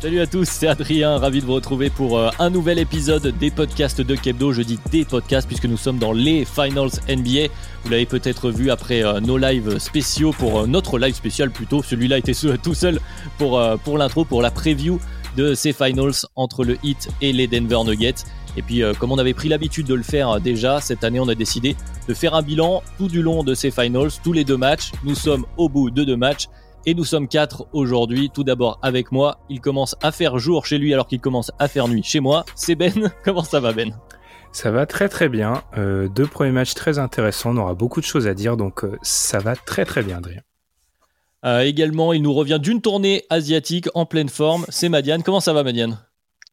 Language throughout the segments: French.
Salut à tous, c'est Adrien, ravi de vous retrouver pour euh, un nouvel épisode des podcasts de Kebdo. Je dis des podcasts puisque nous sommes dans les Finals NBA. Vous l'avez peut-être vu après euh, nos lives spéciaux pour euh, notre live spécial plutôt. Celui-là était tout seul pour, pour l'intro, pour la preview de ces Finals entre le Heat et les Denver Nuggets. Et puis, comme on avait pris l'habitude de le faire déjà, cette année, on a décidé de faire un bilan tout du long de ces Finals, tous les deux matchs. Nous sommes au bout de deux matchs. Et nous sommes quatre aujourd'hui. Tout d'abord avec moi. Il commence à faire jour chez lui alors qu'il commence à faire nuit chez moi. C'est Ben. Comment ça va Ben? Ça va très très bien. Euh, deux premiers matchs très intéressants. On aura beaucoup de choses à dire. Donc euh, ça va très très bien Adrien. Euh, également, il nous revient d'une tournée asiatique en pleine forme. C'est Madiane. Comment ça va Madiane?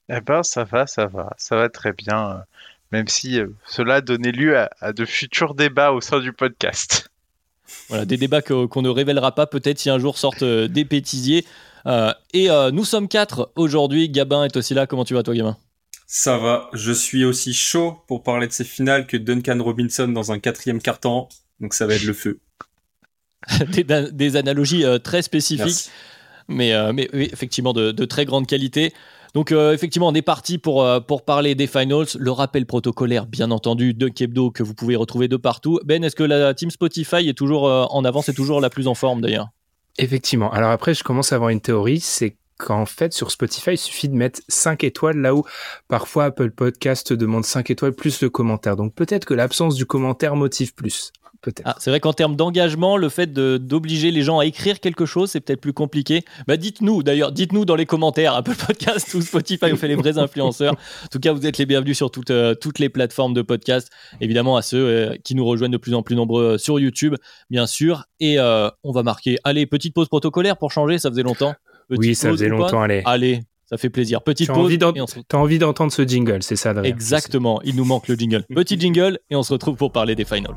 Eh ben ça va, ça va. Ça va très bien. Même si cela a donné lieu à de futurs débats au sein du podcast. Voilà, des débats qu'on ne révélera pas peut-être si un jour sortent euh, des pétisiers. Euh, et euh, nous sommes quatre aujourd'hui. Gabin est aussi là. Comment tu vas, toi, Gabin? Ça va. Je suis aussi chaud pour parler de ces finales que Duncan Robinson dans un quatrième carton. Donc ça va être le feu. des, analogies très spécifiques, mais, mais effectivement de, très grande qualité. Donc euh, effectivement, on est parti pour, euh, pour parler des finals. Le rappel protocolaire, bien entendu, de Kebdo que vous pouvez retrouver de partout. Ben, est-ce que la team Spotify est toujours euh, en avance, et toujours la plus en forme d'ailleurs? Effectivement. Alors après, je commence à avoir une théorie, c'est qu'en fait, sur Spotify, il suffit de mettre 5 étoiles là où parfois Apple Podcast demande 5 étoiles plus le commentaire. Donc peut-être que l'absence du commentaire motive plus. Ah, c'est vrai qu'en termes d'engagement, le fait d'obliger les gens à écrire quelque chose, c'est peut-être plus compliqué. Bah, dites-nous d'ailleurs, dites-nous dans les commentaires, Apple Podcast ou Spotify, on fait les vrais influenceurs. En tout cas, vous êtes les bienvenus sur toutes, euh, toutes les plateformes de podcast. Évidemment, à ceux euh, qui nous rejoignent de plus en plus nombreux euh, sur YouTube, bien sûr. Et on va marquer, allez, petite pause protocolaire pour changer, ça faisait longtemps. oui, ça faisait longtemps, allez. Allez, ça fait plaisir. Petite pause. T'as envie d'entendre ce jingle, c'est ça, Exactement, il nous manque le jingle. Petit jingle et on se retrouve pour parler des finals.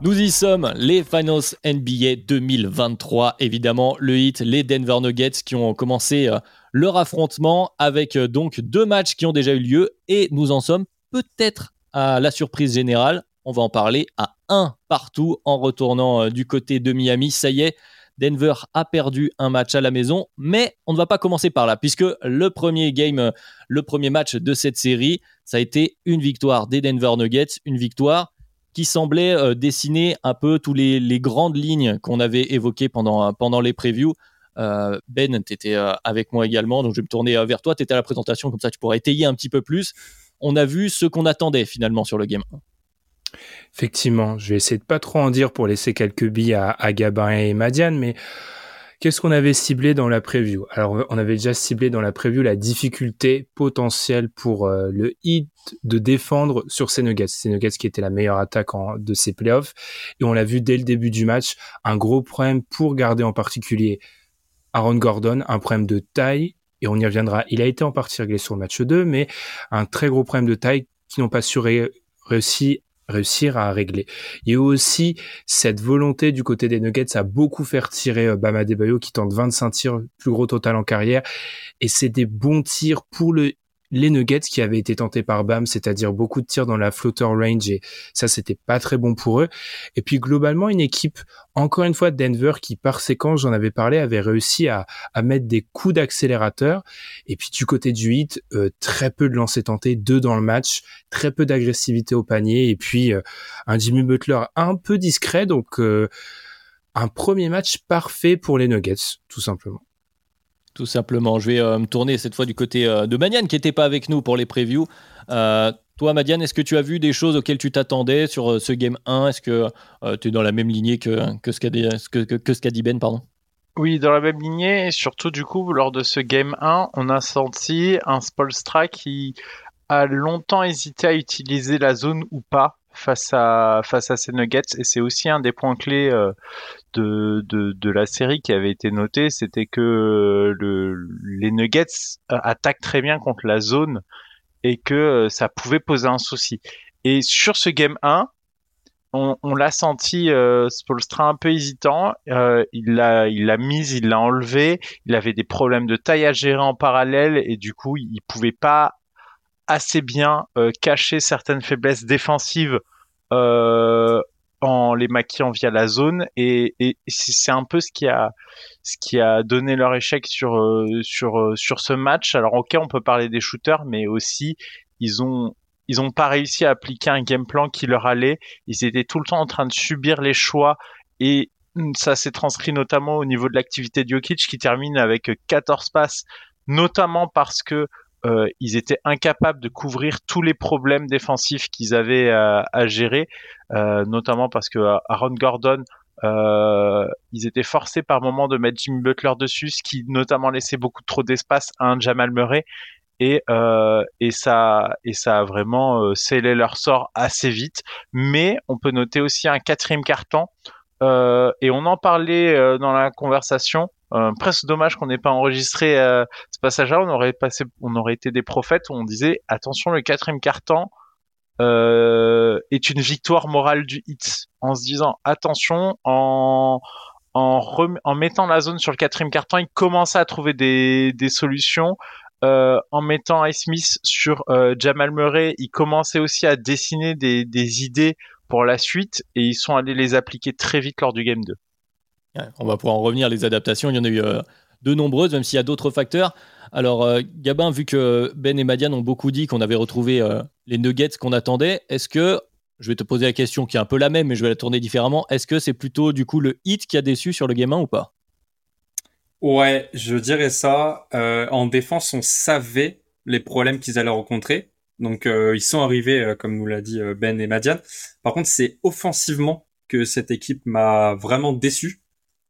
Nous y sommes, les Finals NBA 2023. Évidemment, le hit, les Denver Nuggets qui ont commencé euh, leur affrontement avec euh, donc deux matchs qui ont déjà eu lieu et nous en sommes peut-être à la surprise générale. On va en parler à un partout en retournant euh, du côté de Miami. Ça y est, Denver a perdu un match à la maison, mais on ne va pas commencer par là, puisque le premier game, le premier match de cette série, ça a été une victoire des Denver Nuggets, une victoire qui semblait euh, dessiner un peu tous les, grandes lignes qu'on avait évoquées pendant, pendant les previews. Euh, ben, tu étais euh, avec moi également, donc je vais me tourner vers toi. Tu étais à la présentation, comme ça tu pourrais étayer un petit peu plus. On a vu ce qu'on attendait finalement sur le game Effectivement, je vais essayer de pas trop en dire pour laisser quelques billes à, à Gabin et Madiane, mais Qu'est-ce qu'on avait ciblé dans la preview? Alors, on avait déjà ciblé dans la preview la difficulté potentielle pour euh, le hit de défendre sur ces Nuggets. Ces Nuggets qui étaient la meilleure attaque de ces playoffs. Et on l'a vu dès le début du match, un gros problème pour garder en particulier Aaron Gordon, un problème de taille. Et on y reviendra. Il a été en partie réglé sur le match 2, mais un très gros problème de taille qui n'ont pas su réussir réussir à régler. Il y a aussi cette volonté du côté des Nuggets à beaucoup faire tirer euh, Bama Debayo qui tente 25 tirs, plus gros total en carrière. Et c'est des bons tirs pour le les Nuggets qui avaient été tentés par Bam, c'est-à-dire beaucoup de tirs dans la floater range et ça c'était pas très bon pour eux. Et puis globalement une équipe, encore une fois Denver qui par séquence j'en avais parlé avait réussi à, à mettre des coups d'accélérateur. Et puis du côté du hit, euh, très peu de lancers tentés, deux dans le match, très peu d'agressivité au panier et puis euh, un Jimmy Butler un peu discret donc euh, un premier match parfait pour les Nuggets tout simplement tout simplement. Je vais euh, me tourner cette fois du côté euh, de Manian qui n'était pas avec nous pour les previews. Euh, Toi, Madiane, est-ce que tu as vu des choses auxquelles tu t'attendais sur ce Game 1 Est-ce que tu es dans la même lignée que, que ce qu'a dit, que, que, ce qu'a dit Ben pardon? Oui, dans la même lignée, et surtout du coup, lors de ce Game 1, on a senti un Spolstra qui a longtemps hésité à utiliser la zone ou pas face à face à ces Nuggets et c'est aussi un des points clés euh, de, de, de, la série qui avait été noté, c'était que euh, le, les Nuggets euh, attaquent très bien contre la zone et que ça pouvait poser un souci. Et sur ce game 1, on, l'a senti euh, Spolstra un peu hésitant. Euh, il l'a, il l'a mise, il l'a enlevé. Il avait des problèmes de taille à gérer en parallèle et du coup, il pouvait pas assez bien euh, cacher certaines faiblesses défensives euh, en les maquillant via la zone et, et c'est un peu ce qui a ce qui a donné leur échec sur euh, sur sur ce match. Alors ok, on peut parler des shooters, mais aussi ils ont ils ont pas réussi à appliquer un game plan qui leur allait. Ils étaient tout le temps en train de subir les choix et ça s'est transcrit notamment au niveau de l'activité de Jokic qui termine avec 14 passes, notamment parce que euh, ils étaient incapables de couvrir tous les problèmes défensifs qu'ils avaient à, à gérer, euh, notamment parce que Aaron Gordon, euh, ils étaient forcés par moment de mettre Jimmy Butler dessus, ce qui notamment laissait beaucoup trop d'espace à un Jamal Murray et euh, et ça et ça a vraiment euh, scellé leur sort assez vite. Mais on peut noter aussi un quatrième carton euh, et on en parlait euh, dans la conversation. Euh, presque dommage qu'on n'ait pas enregistré ce passage-là. On aurait passé, on aurait été des prophètes où on disait attention le quatrième carton est une victoire morale du hit en se disant attention en en, en mettant la zone sur le quatrième carton, il commençait à trouver des, des solutions. Euh, en mettant Ice Smith sur euh, Jamal Murray, il commençait aussi à dessiner des, des, idées pour la suite et ils sont allés les appliquer très vite lors du Game 2. On va pouvoir en revenir, les adaptations, il y en a eu euh, de nombreuses, même s'il y a d'autres facteurs. Alors, euh, Gabin, vu que Ben et Madiane ont beaucoup dit qu'on avait retrouvé les nuggets qu'on attendait, est-ce que, je vais te poser la question qui est un peu la même, mais je vais la tourner différemment, est-ce que c'est plutôt du coup le hit qui a déçu sur le Game 1 ou pas? Ouais, je dirais ça. Euh, en défense, on savait les problèmes qu'ils allaient rencontrer. Donc euh, ils sont arrivés, euh, comme nous l'a dit Ben et Madiane. Par contre, c'est offensivement que cette équipe m'a vraiment déçu.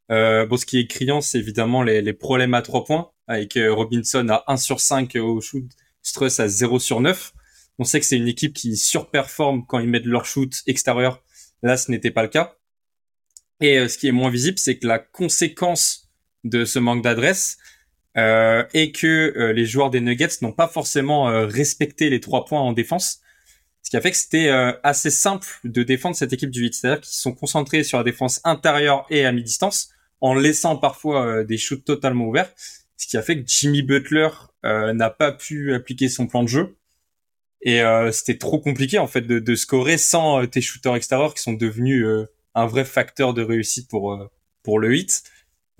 Bon, ce qui est criant, c'est évidemment les, problèmes à trois points, avec Robinson à 1 sur 5 au shoot, Struss à 0 sur 9. On sait que c'est une équipe qui surperforme quand ils mettent leur shoot extérieur. Là, ce n'était pas le cas. Et ce qui est moins visible, c'est que la conséquence de ce manque d'adresse euh, et que euh, les joueurs des Nuggets n'ont pas forcément euh, respecté les trois points en défense. Ce qui a fait que c'était assez simple de défendre cette équipe du 8. C'est-à-dire qu'ils sont concentrés sur la défense intérieure et à mi-distance, en laissant parfois des shoots totalement ouverts. Ce qui a fait que Jimmy Butler n'a pas pu appliquer son plan de jeu. Et c'était trop compliqué en fait de, de scorer sans tes shooters extérieurs qui sont devenus un vrai facteur de réussite pour pour le 8.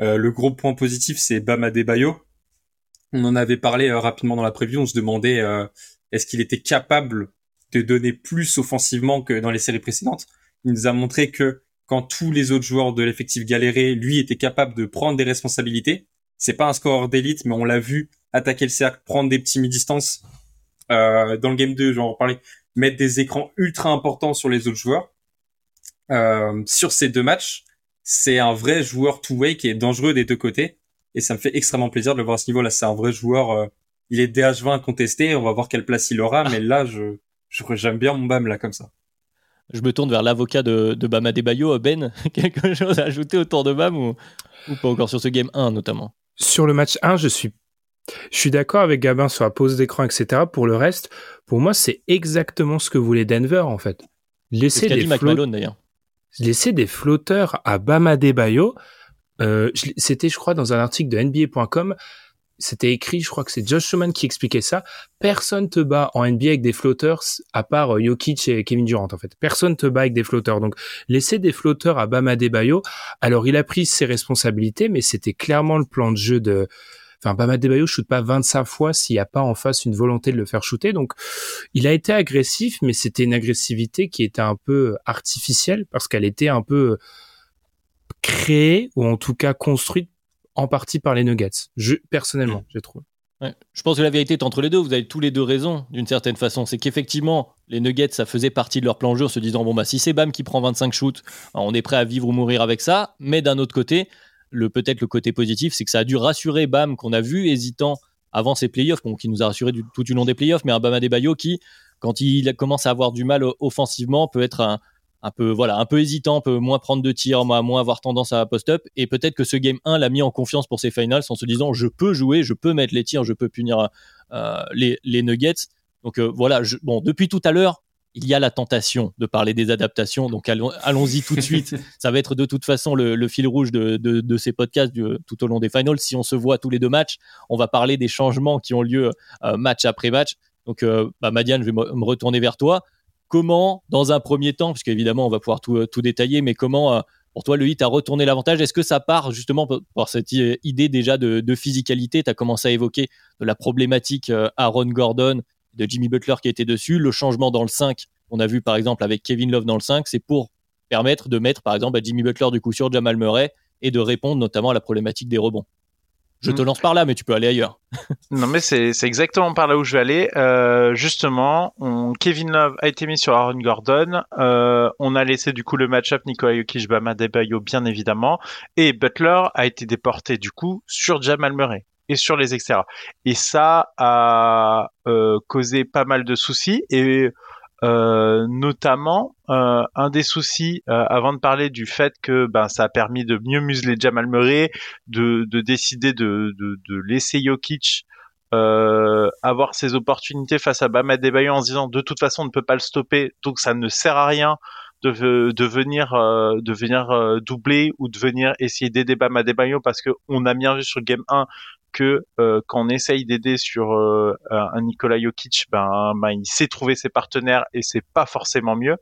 Euh, le gros point positif, c'est Bam Adebayo. On en avait parlé euh, rapidement dans la preview. On se demandait euh, est-ce qu'il était capable de donner plus offensivement que dans les séries précédentes. Il nous a montré que quand tous les autres joueurs de l'effectif galéraient, lui était capable de prendre des responsabilités. C'est pas un score d'élite, mais on l'a vu attaquer le cercle, prendre des petits mi-distances. Euh, dans le game 2, j'en reparlais, mettre des écrans ultra importants sur les autres joueurs. Euh, sur ces deux matchs, c'est un vrai joueur two-way qui est dangereux des deux côtés. Et ça me fait extrêmement plaisir de le voir à ce niveau-là. C'est un vrai joueur. Euh, il est DH20 contesté. On va voir quelle place il aura. Mais là, je, j'aime bien mon Bam là comme ça. Je me tourne vers l'avocat de, de Bam Adebayo. Ben, quelque chose à ajouter autour de Bam ou, ou pas encore sur ce game 1 notamment? Sur le match 1, je suis je suis d'accord avec Gabin sur la pose d'écran, etc. Pour le reste, pour moi, c'est exactement ce que voulait Denver, en fait. Laisser les flots... d'ailleurs laisser des flotteurs à Bama Bayo. Euh, c'était, je crois, dans un article de NBA.com. C'était écrit, je crois que c'est Josh Schumann qui expliquait ça. Personne te bat en NBA avec des flotteurs à part euh, Jokic et Kevin Durant, en fait. Personne te bat avec des flotteurs. Donc, laisser des flotteurs à Bama Bayo. Alors, il a pris ses responsabilités, mais c'était clairement le plan de jeu de, Enfin, Bama Debayo shoot pas 25 fois s'il n'y a pas en face une volonté de le faire shooter. Donc, il a été agressif, mais c'était une agressivité qui était un peu artificielle parce qu'elle était un peu créée ou en tout cas construite en partie par les Nuggets. Je, personnellement, j'ai trouvé. Je pense que la vérité est entre les deux. Vous avez tous les deux raison, d'une certaine façon. C'est qu'effectivement, les Nuggets, ça faisait partie de leur plan de jeu, se disant bon, bah, si c'est Bam qui prend 25 shoots, on est prêt à vivre ou mourir avec ça. Mais d'un autre côté, le peut-être le côté positif, c'est que ça a dû rassurer Bam, qu'on a vu hésitant avant ses playoffs, qui nous a rassuré tout du long des playoffs, mais un Bam Adebayo qui, quand il commence à avoir du mal offensivement, peut être un, un peu voilà un peu hésitant, peut moins prendre de tirs, moins avoir tendance à post-up. Et peut-être que ce game 1 l'a mis en confiance pour ses finals en se disant je peux jouer, je peux mettre les tirs, je peux punir euh, les, les, Nuggets. Donc euh, voilà, bon depuis tout à l'heure. Il y a la tentation de parler des adaptations, donc allons-y tout de suite. Ça va être de toute façon le, fil rouge de, de, ces podcasts tout au long des finals. Si on se voit tous les deux matchs, on va parler des changements qui ont lieu euh, match après match. Donc, bah, Madiane, je vais me retourner vers toi comment, dans un premier temps, puisque évidemment on va pouvoir tout, tout détailler, mais comment euh, pour toi le hit a retourné l'avantage? Est-ce que ça part justement par cette idée déjà de, de physicalité? Tu as commencé à évoquer la problématique euh, Aaron Gordon, de Jimmy Butler qui était dessus, le changement dans le 5, on a vu par exemple avec Kevin Love dans le 5, c'est pour permettre de mettre par exemple à Jimmy Butler du coup sur Jamal Murray et de répondre notamment à la problématique des rebonds. Je te mm. lance par là, mais tu peux aller ailleurs. non, mais c'est exactement par là où je vais aller. Euh, justement, on, Kevin Love a été mis sur Aaron Gordon. Euh, on a laissé du coup le match-up Nikola Jokic, Bama Debayo, bien évidemment. Et Butler a été déporté du coup sur Jamal Murray et sur les extérieurs. Et ça a euh, causé pas mal de soucis. Et euh, notamment euh, un des soucis euh, avant de parler du fait que ben ça a permis de mieux museler Jamal Murray, de, de décider de, de, de laisser Jokic avoir ses opportunités face à Bam Adebayo en se disant de toute façon on ne peut pas le stopper donc ça ne sert à rien de, de venir de venir doubler ou de venir essayer d'aider Bam Adebayo parce que on a bien vu sur game 1 euh, quand on essaye d'aider sur euh, un Nikola Jokic, ben, ben, il sait trouver ses partenaires et c'est pas forcément mieux.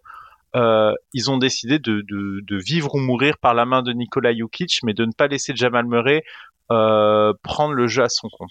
Euh, ils ont décidé de, de, vivre ou mourir par la main de Nikola Jokic, mais de ne pas laisser Jamal Murray prendre le jeu à son compte.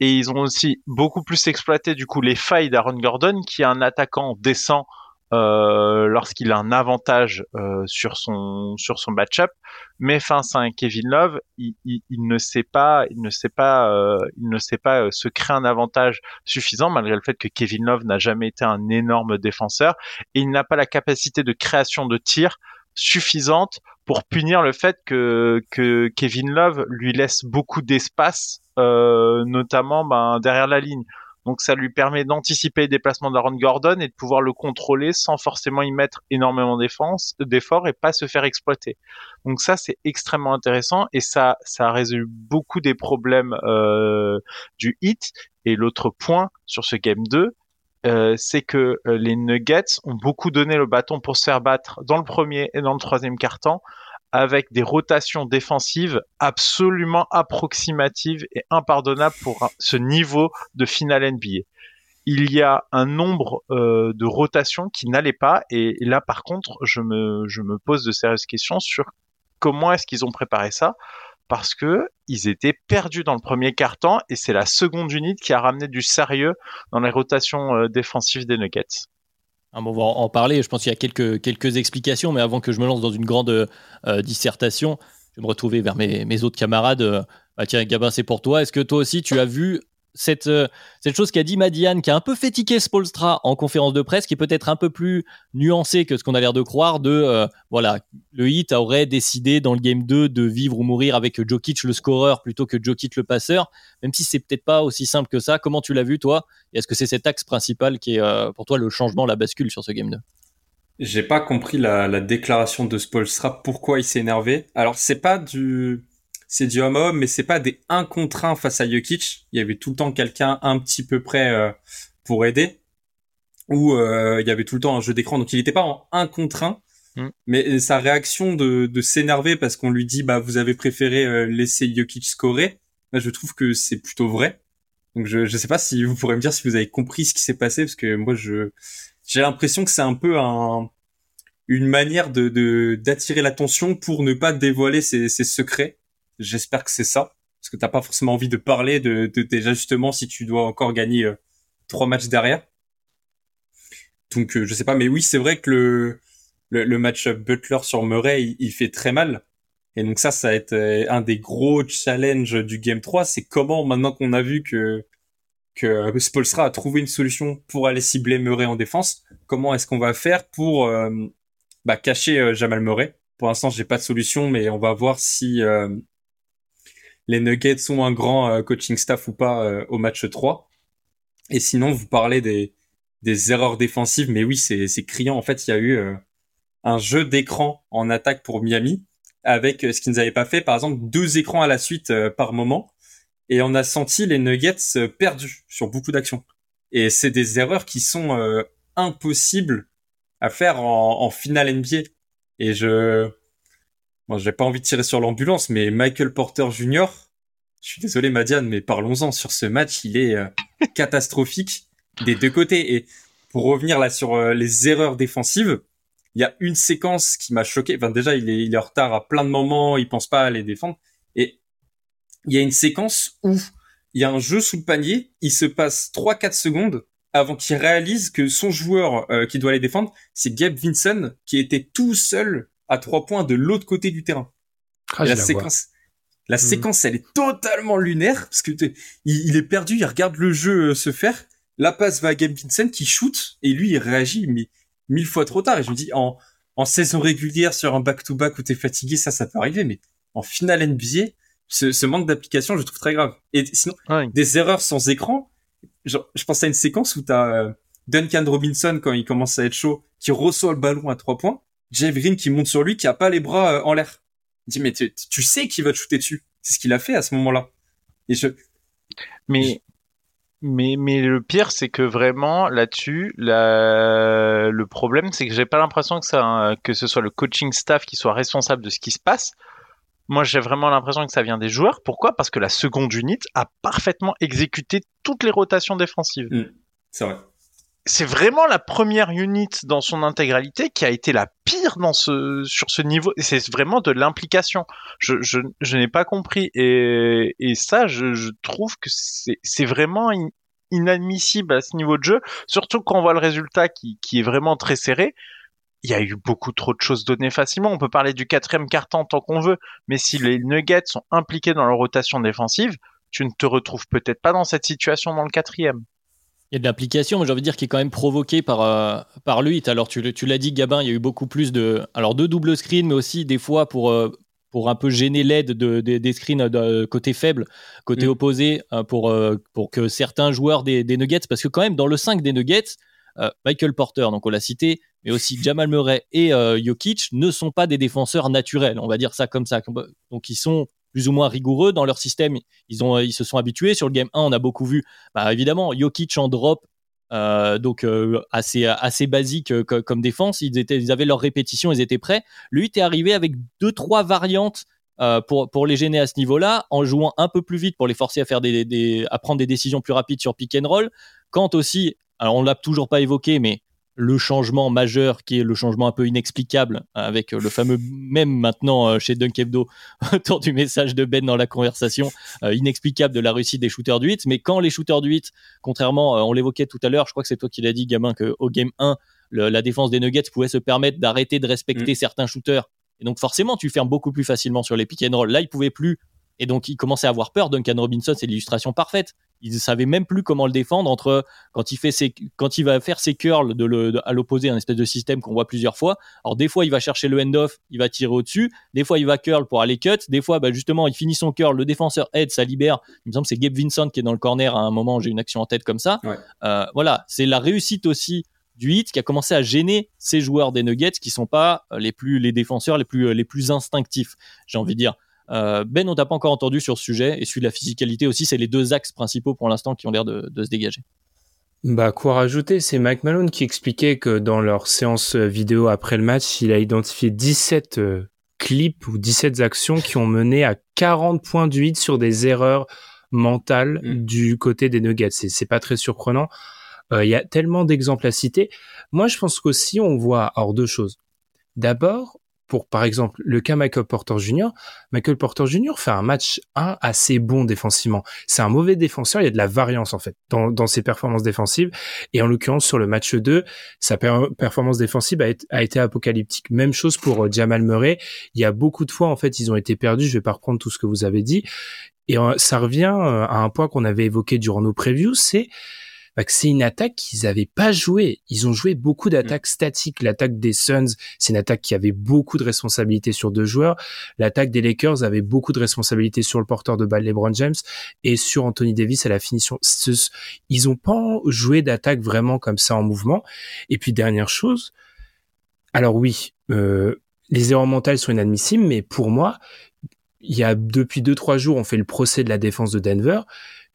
Et ils ont aussi beaucoup plus exploité du coup les failles d'Aaron Gordon, qui est un attaquant décent euh, lorsqu'il a un avantage euh, sur son sur son match-up. Mais face à Kevin Love, il, il, il, ne sait pas, il ne sait pas, euh, il ne sait pas se créer un avantage suffisant malgré le fait que Kevin Love n'a jamais été un énorme défenseur et il n'a pas la capacité de création de tir suffisante pour punir le fait que, que Kevin Love lui laisse beaucoup d'espace, notamment ben, derrière la ligne. Donc ça lui permet d'anticiper les déplacements d'Aaron Gordon et de pouvoir le contrôler sans forcément y mettre énormément d'efforts et pas se faire exploiter. Donc ça c'est extrêmement intéressant et ça ça résout beaucoup des problèmes euh, du hit. Et l'autre point sur ce game 2, euh, c'est que euh, les Nuggets ont beaucoup donné le bâton pour se faire battre dans le premier et dans le troisième quart-temps avec des rotations défensives absolument approximatives et impardonnables pour ce niveau de finale NBA. Il y a un nombre euh, de rotations qui n'allaient pas et, là par contre je me, pose de sérieuses questions sur comment est-ce qu'ils ont préparé ça parce que ils étaient perdus dans le premier quart-temps et c'est la seconde unité qui a ramené du sérieux dans les rotations euh, défensives des Nuggets. Ah, on va en parler. Je pense qu'il y a quelques, explications, mais avant que je me lance dans une grande euh, dissertation, je vais me retrouver vers mes, mes autres camarades. Euh, bah, tiens, Gabin, c'est pour toi. Est-ce que toi aussi, tu as vu cette, euh, cette chose qu'a dit Madiane, qui a un peu fait tiquer Spolstra en conférence de presse, qui est peut-être un peu plus nuancé que ce qu'on a l'air de croire, de euh, voilà, le hit aurait décidé dans le game 2 de vivre ou mourir avec Jokic le scoreur plutôt que Jokic le passeur, même si c'est peut-être pas aussi simple que ça. Comment tu l'as vu toi? Est-ce que c'est cet axe principal qui est euh, pour toi le changement, la bascule sur ce game 2 J'ai pas compris la, la déclaration de Spolstra, pourquoi il s'est énervé? Alors c'est pas du c'est du homme homme, mais c'est pas des 1 contre 1 face à Jokic. Il y avait tout le temps quelqu'un un petit peu près euh, pour aider. Ou euh, il y avait tout le temps un jeu d'écran. Donc il n'était pas en 1 contre 1. Mm. Mais sa réaction de, de s'énerver parce qu'on lui dit bah vous avez préféré euh, laisser Jokic scorer, là je trouve que c'est plutôt vrai. Donc je je sais pas si vous pourrez me dire si vous avez compris ce qui s'est passé parce que moi je j'ai l'impression que c'est un peu un une manière de d'attirer l'attention pour ne pas dévoiler ses, ses secrets J'espère que c'est ça, parce que t'as pas forcément envie de parler de, de tes ajustements si tu dois encore gagner euh, trois matchs derrière. Donc euh, je sais pas, mais oui, c'est vrai que le le, le match Butler sur Murray, il, fait très mal. Et donc ça, ça va être euh, un des gros challenges du Game 3, c'est comment maintenant qu'on a vu que que Spolstra a trouvé une solution pour aller cibler Murray en défense. Comment est-ce qu'on va faire pour bah, cacher Jamal Murray? Pour l'instant, j'ai pas de solution, mais on va voir si les Nuggets sont un grand coaching staff ou pas au match 3. Et sinon, vous parlez des, erreurs défensives, mais oui, c'est criant. En fait, il y a eu un jeu d'écran en attaque pour Miami avec euh, ce qu'ils n'avaient pas fait, par exemple, deux écrans à la suite euh, par moment. Et on a senti les Nuggets euh, perdus sur beaucoup d'actions. Et c'est des erreurs qui sont impossibles à faire en, en finale NBA. Et je, bon, j'ai pas envie de tirer sur l'ambulance, mais Michael Porter Jr., je suis désolé Madiane, mais parlons-en sur ce match, il est catastrophique des deux côtés. Et pour revenir là sur les erreurs défensives, il y a une séquence qui m'a choqué. Enfin, déjà, il est, il est en retard à plein de moments, il pense pas à les défendre. Et il y a une séquence où il y a un jeu sous le panier, il se passe 3-4 secondes avant qu'il réalise que son joueur euh, qui doit les défendre, c'est Gabe Vinson, qui était tout seul à trois points de l'autre côté du terrain. Ah, la séquence, la hmm. séquence, elle est totalement lunaire parce que il, est perdu, il regarde le jeu euh, se faire. La passe va à Vinson qui shoot et lui il réagit mais mille fois trop tard. Et je me dis, en, en saison régulière, sur un back-to-back où t'es fatigué, ça, ça peut arriver. Mais en finale NBA, ce, ce manque d'application, je trouve très grave. Et sinon, des erreurs sans écran. Genre, je pense à une séquence où t'as euh, Duncan Robinson, quand il commence à être chaud, qui reçoit le ballon à trois points. Jeff Green qui monte sur lui, qui a pas les bras euh, en l'air. Il dit, mais tu, sais qu'il va te shooter dessus. C'est ce qu'il a fait à ce moment-là. Et je... Mais mais, mais le pire, c'est que vraiment là-dessus, la... le problème, c'est que j'ai pas l'impression que ça, que ce soit le coaching staff qui soit responsable de ce qui se passe. Moi, j'ai vraiment l'impression que ça vient des joueurs. Pourquoi? Parce que la seconde unit a parfaitement exécuté toutes les rotations défensives. Mmh. c'est vrai. C'est vraiment la première unit dans son intégralité qui a été la pire dans ce, sur ce niveau. C'est vraiment de l'implication. Je, je, je n'ai pas compris. Et, et ça, je, je trouve que c'est vraiment inadmissible à ce niveau de jeu. Surtout quand on voit le résultat qui, qui est vraiment très serré il y a eu beaucoup trop de choses données facilement. On peut parler du quatrième carton tant qu'on veut, mais si les Nuggets sont impliqués dans leur rotation défensive, tu ne te retrouves peut-être pas dans cette situation dans le quatrième. Il y a de l'application, mais j'ai envie de dire qui est quand même provoqué par, euh, par lui. Alors tu, tu l'as dit, Gabin, il y a eu beaucoup plus de, alors de double screen, mais aussi des fois pour, euh, pour un peu gêner l'aide de, des screens de côté faible, côté mm. opposé, euh, pour, pour que certains joueurs des, des, Nuggets, parce que quand même dans le 5 des Nuggets, Michael Porter, donc on l'a cité, mais aussi Jamal Murray et Jokic ne sont pas des défenseurs naturels, on va dire ça comme ça. Donc ils sont plus ou moins rigoureux dans leur système. Ils, ont, ils se sont habitués. Sur le game 1, on a beaucoup vu, bah, évidemment, Jokic en drop, euh, donc euh, assez, assez basique euh, comme défense. Ils, avaient leur répétition, ils étaient prêts. Lui, tu es arrivé avec deux, trois variantes pour, pour les gêner à ce niveau-là, en jouant un peu plus vite pour les forcer à, faire des, à prendre des décisions plus rapides sur pick and roll. Quand aussi, alors on l'a toujours pas évoqué, mais le changement majeur qui est le changement un peu inexplicable avec le fameux même maintenant euh, chez Dunkebdo autour du message de Ben dans la conversation euh, inexplicable de la réussite des shooters du 8 mais quand les shooters du 8 contrairement euh, on l'évoquait tout à l'heure je crois que c'est toi qui l'as dit gamin que au game 1 la défense des Nuggets pouvait se permettre d'arrêter de respecter mm. certains shooters. Et donc forcément tu fermes beaucoup plus facilement sur les pick and roll. Là il pouvait plus et donc, il commençait à avoir peur. Duncan Robinson, c'est l'illustration parfaite. Il ne savait même plus comment le défendre entre quand il, fait ses, quand il va faire ses curls de le, à l'opposé, un espèce de système qu'on voit plusieurs fois. Alors, des fois, il va chercher le end-off, il va tirer au-dessus. Des fois, il va curl pour aller cut. Des fois, bah, justement, il finit son curl, le défenseur aide, ça libère. Il me semble que c'est Gabe Vincent qui est dans le corner à un moment. J'ai une action en tête comme ça. Euh, voilà, c'est la réussite aussi du hit qui a commencé à gêner ces joueurs des Nuggets qui sont pas les plus les défenseurs les plus les plus instinctifs j'ai envie de dire euh, ben, on t'a pas encore entendu sur ce sujet, et celui de la physicalité aussi, c'est les deux axes principaux pour l'instant qui ont l'air de, se dégager. Bah, quoi rajouter C'est Mike Malone qui expliquait que dans leur séance vidéo après le match, il a identifié 17 euh, clips ou 17 actions qui ont mené à 40 points du hit sur des erreurs mentales mm. du côté des Nuggets. C'est pas très surprenant. Euh, il y a tellement d'exemples à citer. Moi, je pense qu'aussi, on voit, alors deux choses. D'abord, pour par exemple le cas Michael Porter Jr. Michael Porter Jr. fait un match 1 assez bon défensivement. C'est un mauvais défenseur, il y a de la variance en fait dans, dans ses performances défensives et en l'occurrence sur le match 2, sa performance défensive a, été apocalyptique. Même chose pour euh, Jamal Murray, il y a beaucoup de fois en fait ils ont été perdus, je vais pas reprendre tout ce que vous avez dit Et ça revient à un point qu'on avait évoqué durant nos previews, c'est bah, que c'est une attaque qu'ils avaient pas joué. Ils ont joué beaucoup d'attaques statiques. L'attaque des Suns, c'est une attaque qui avait beaucoup de responsabilités sur deux joueurs. L'attaque des Lakers avait beaucoup de responsabilités sur le porteur de balle LeBron James et sur Anthony Davis à la finition. Ils ont pas joué d'attaque vraiment comme ça en mouvement. Et puis dernière chose, alors oui, euh, les erreurs mentales sont inadmissibles, mais pour moi, il y a depuis deux trois jours, on fait le procès de la défense de Denver.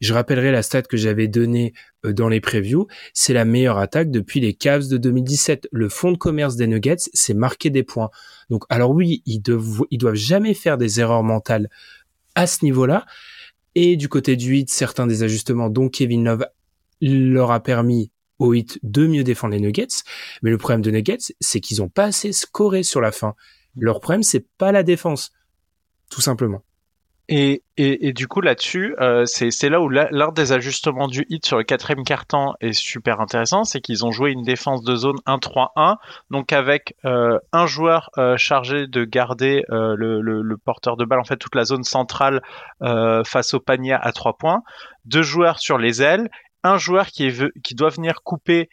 Je rappellerai la stat que j'avais donnée euh, dans les previews. C'est la meilleure attaque depuis les Cavs de 2017. Le fonds de commerce des Nuggets, c'est marqué des points. Donc, alors oui, ils doivent, ils doivent jamais faire des erreurs mentales à ce niveau-là. Et du côté du hit, certains des ajustements dont Kevin Love leur a permis au hit de mieux défendre les Nuggets. Mais le problème de Nuggets, c'est qu'ils ont pas assez scoré sur la fin. Leur problème, c'est pas la défense. Tout simplement. Et, du coup là-dessus, euh, c'est là où l'un des ajustements du hit sur le quatrième carton est super intéressant, c'est qu'ils ont joué une défense de zone 1-3-1, donc avec euh, un joueur euh, chargé de garder le, porteur de balle, en fait toute la zone centrale face au panier à trois points, deux joueurs sur les ailes, un joueur qui, doit venir couper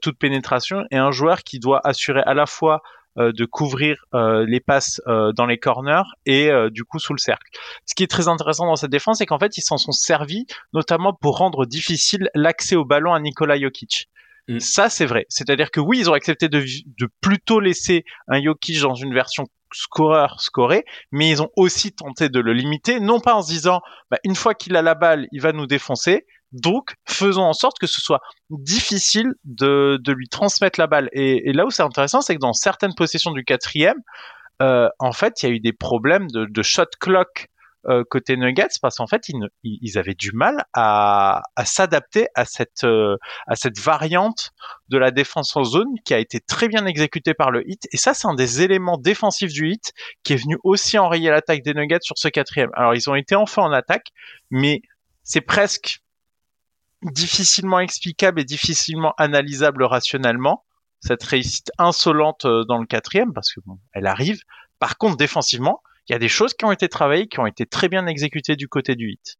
toute pénétration et un joueur qui doit assurer à la fois de couvrir euh, les passes euh, dans les corners et du coup sous le cercle. Ce qui est très intéressant dans cette défense, c'est qu'en fait ils s'en sont servis notamment pour rendre difficile l'accès au ballon à Nikola Jokic. Mm. Ça, c'est vrai. C'est-à-dire que oui, ils ont accepté de, de plutôt laisser un Jokic dans une version scoreur scorer, mais ils ont aussi tenté de le limiter, non pas en se disant, bah, une fois qu'il a la balle, il va nous défoncer, donc, faisons en sorte que ce soit difficile de, de lui transmettre la balle. Et, là où c'est intéressant, c'est que dans certaines possessions du quatrième, euh, en fait, il y a eu des problèmes de, de shot clock euh, côté Nuggets parce qu'en fait, ils, ils, avaient du mal à, à s'adapter à cette euh, à cette variante de la défense en zone qui a été très bien exécutée par le hit. Et ça, c'est un des éléments défensifs du hit qui est venu aussi enrayer l'attaque des Nuggets sur ce quatrième. Alors, ils ont été enfin en attaque, mais c'est presque difficilement explicable et difficilement analysable rationnellement. Cette réussite insolente euh, dans le quatrième, parce que bon, elle arrive. Par contre, défensivement, il y a des choses qui ont été travaillées, qui ont été très bien exécutées du côté du hit.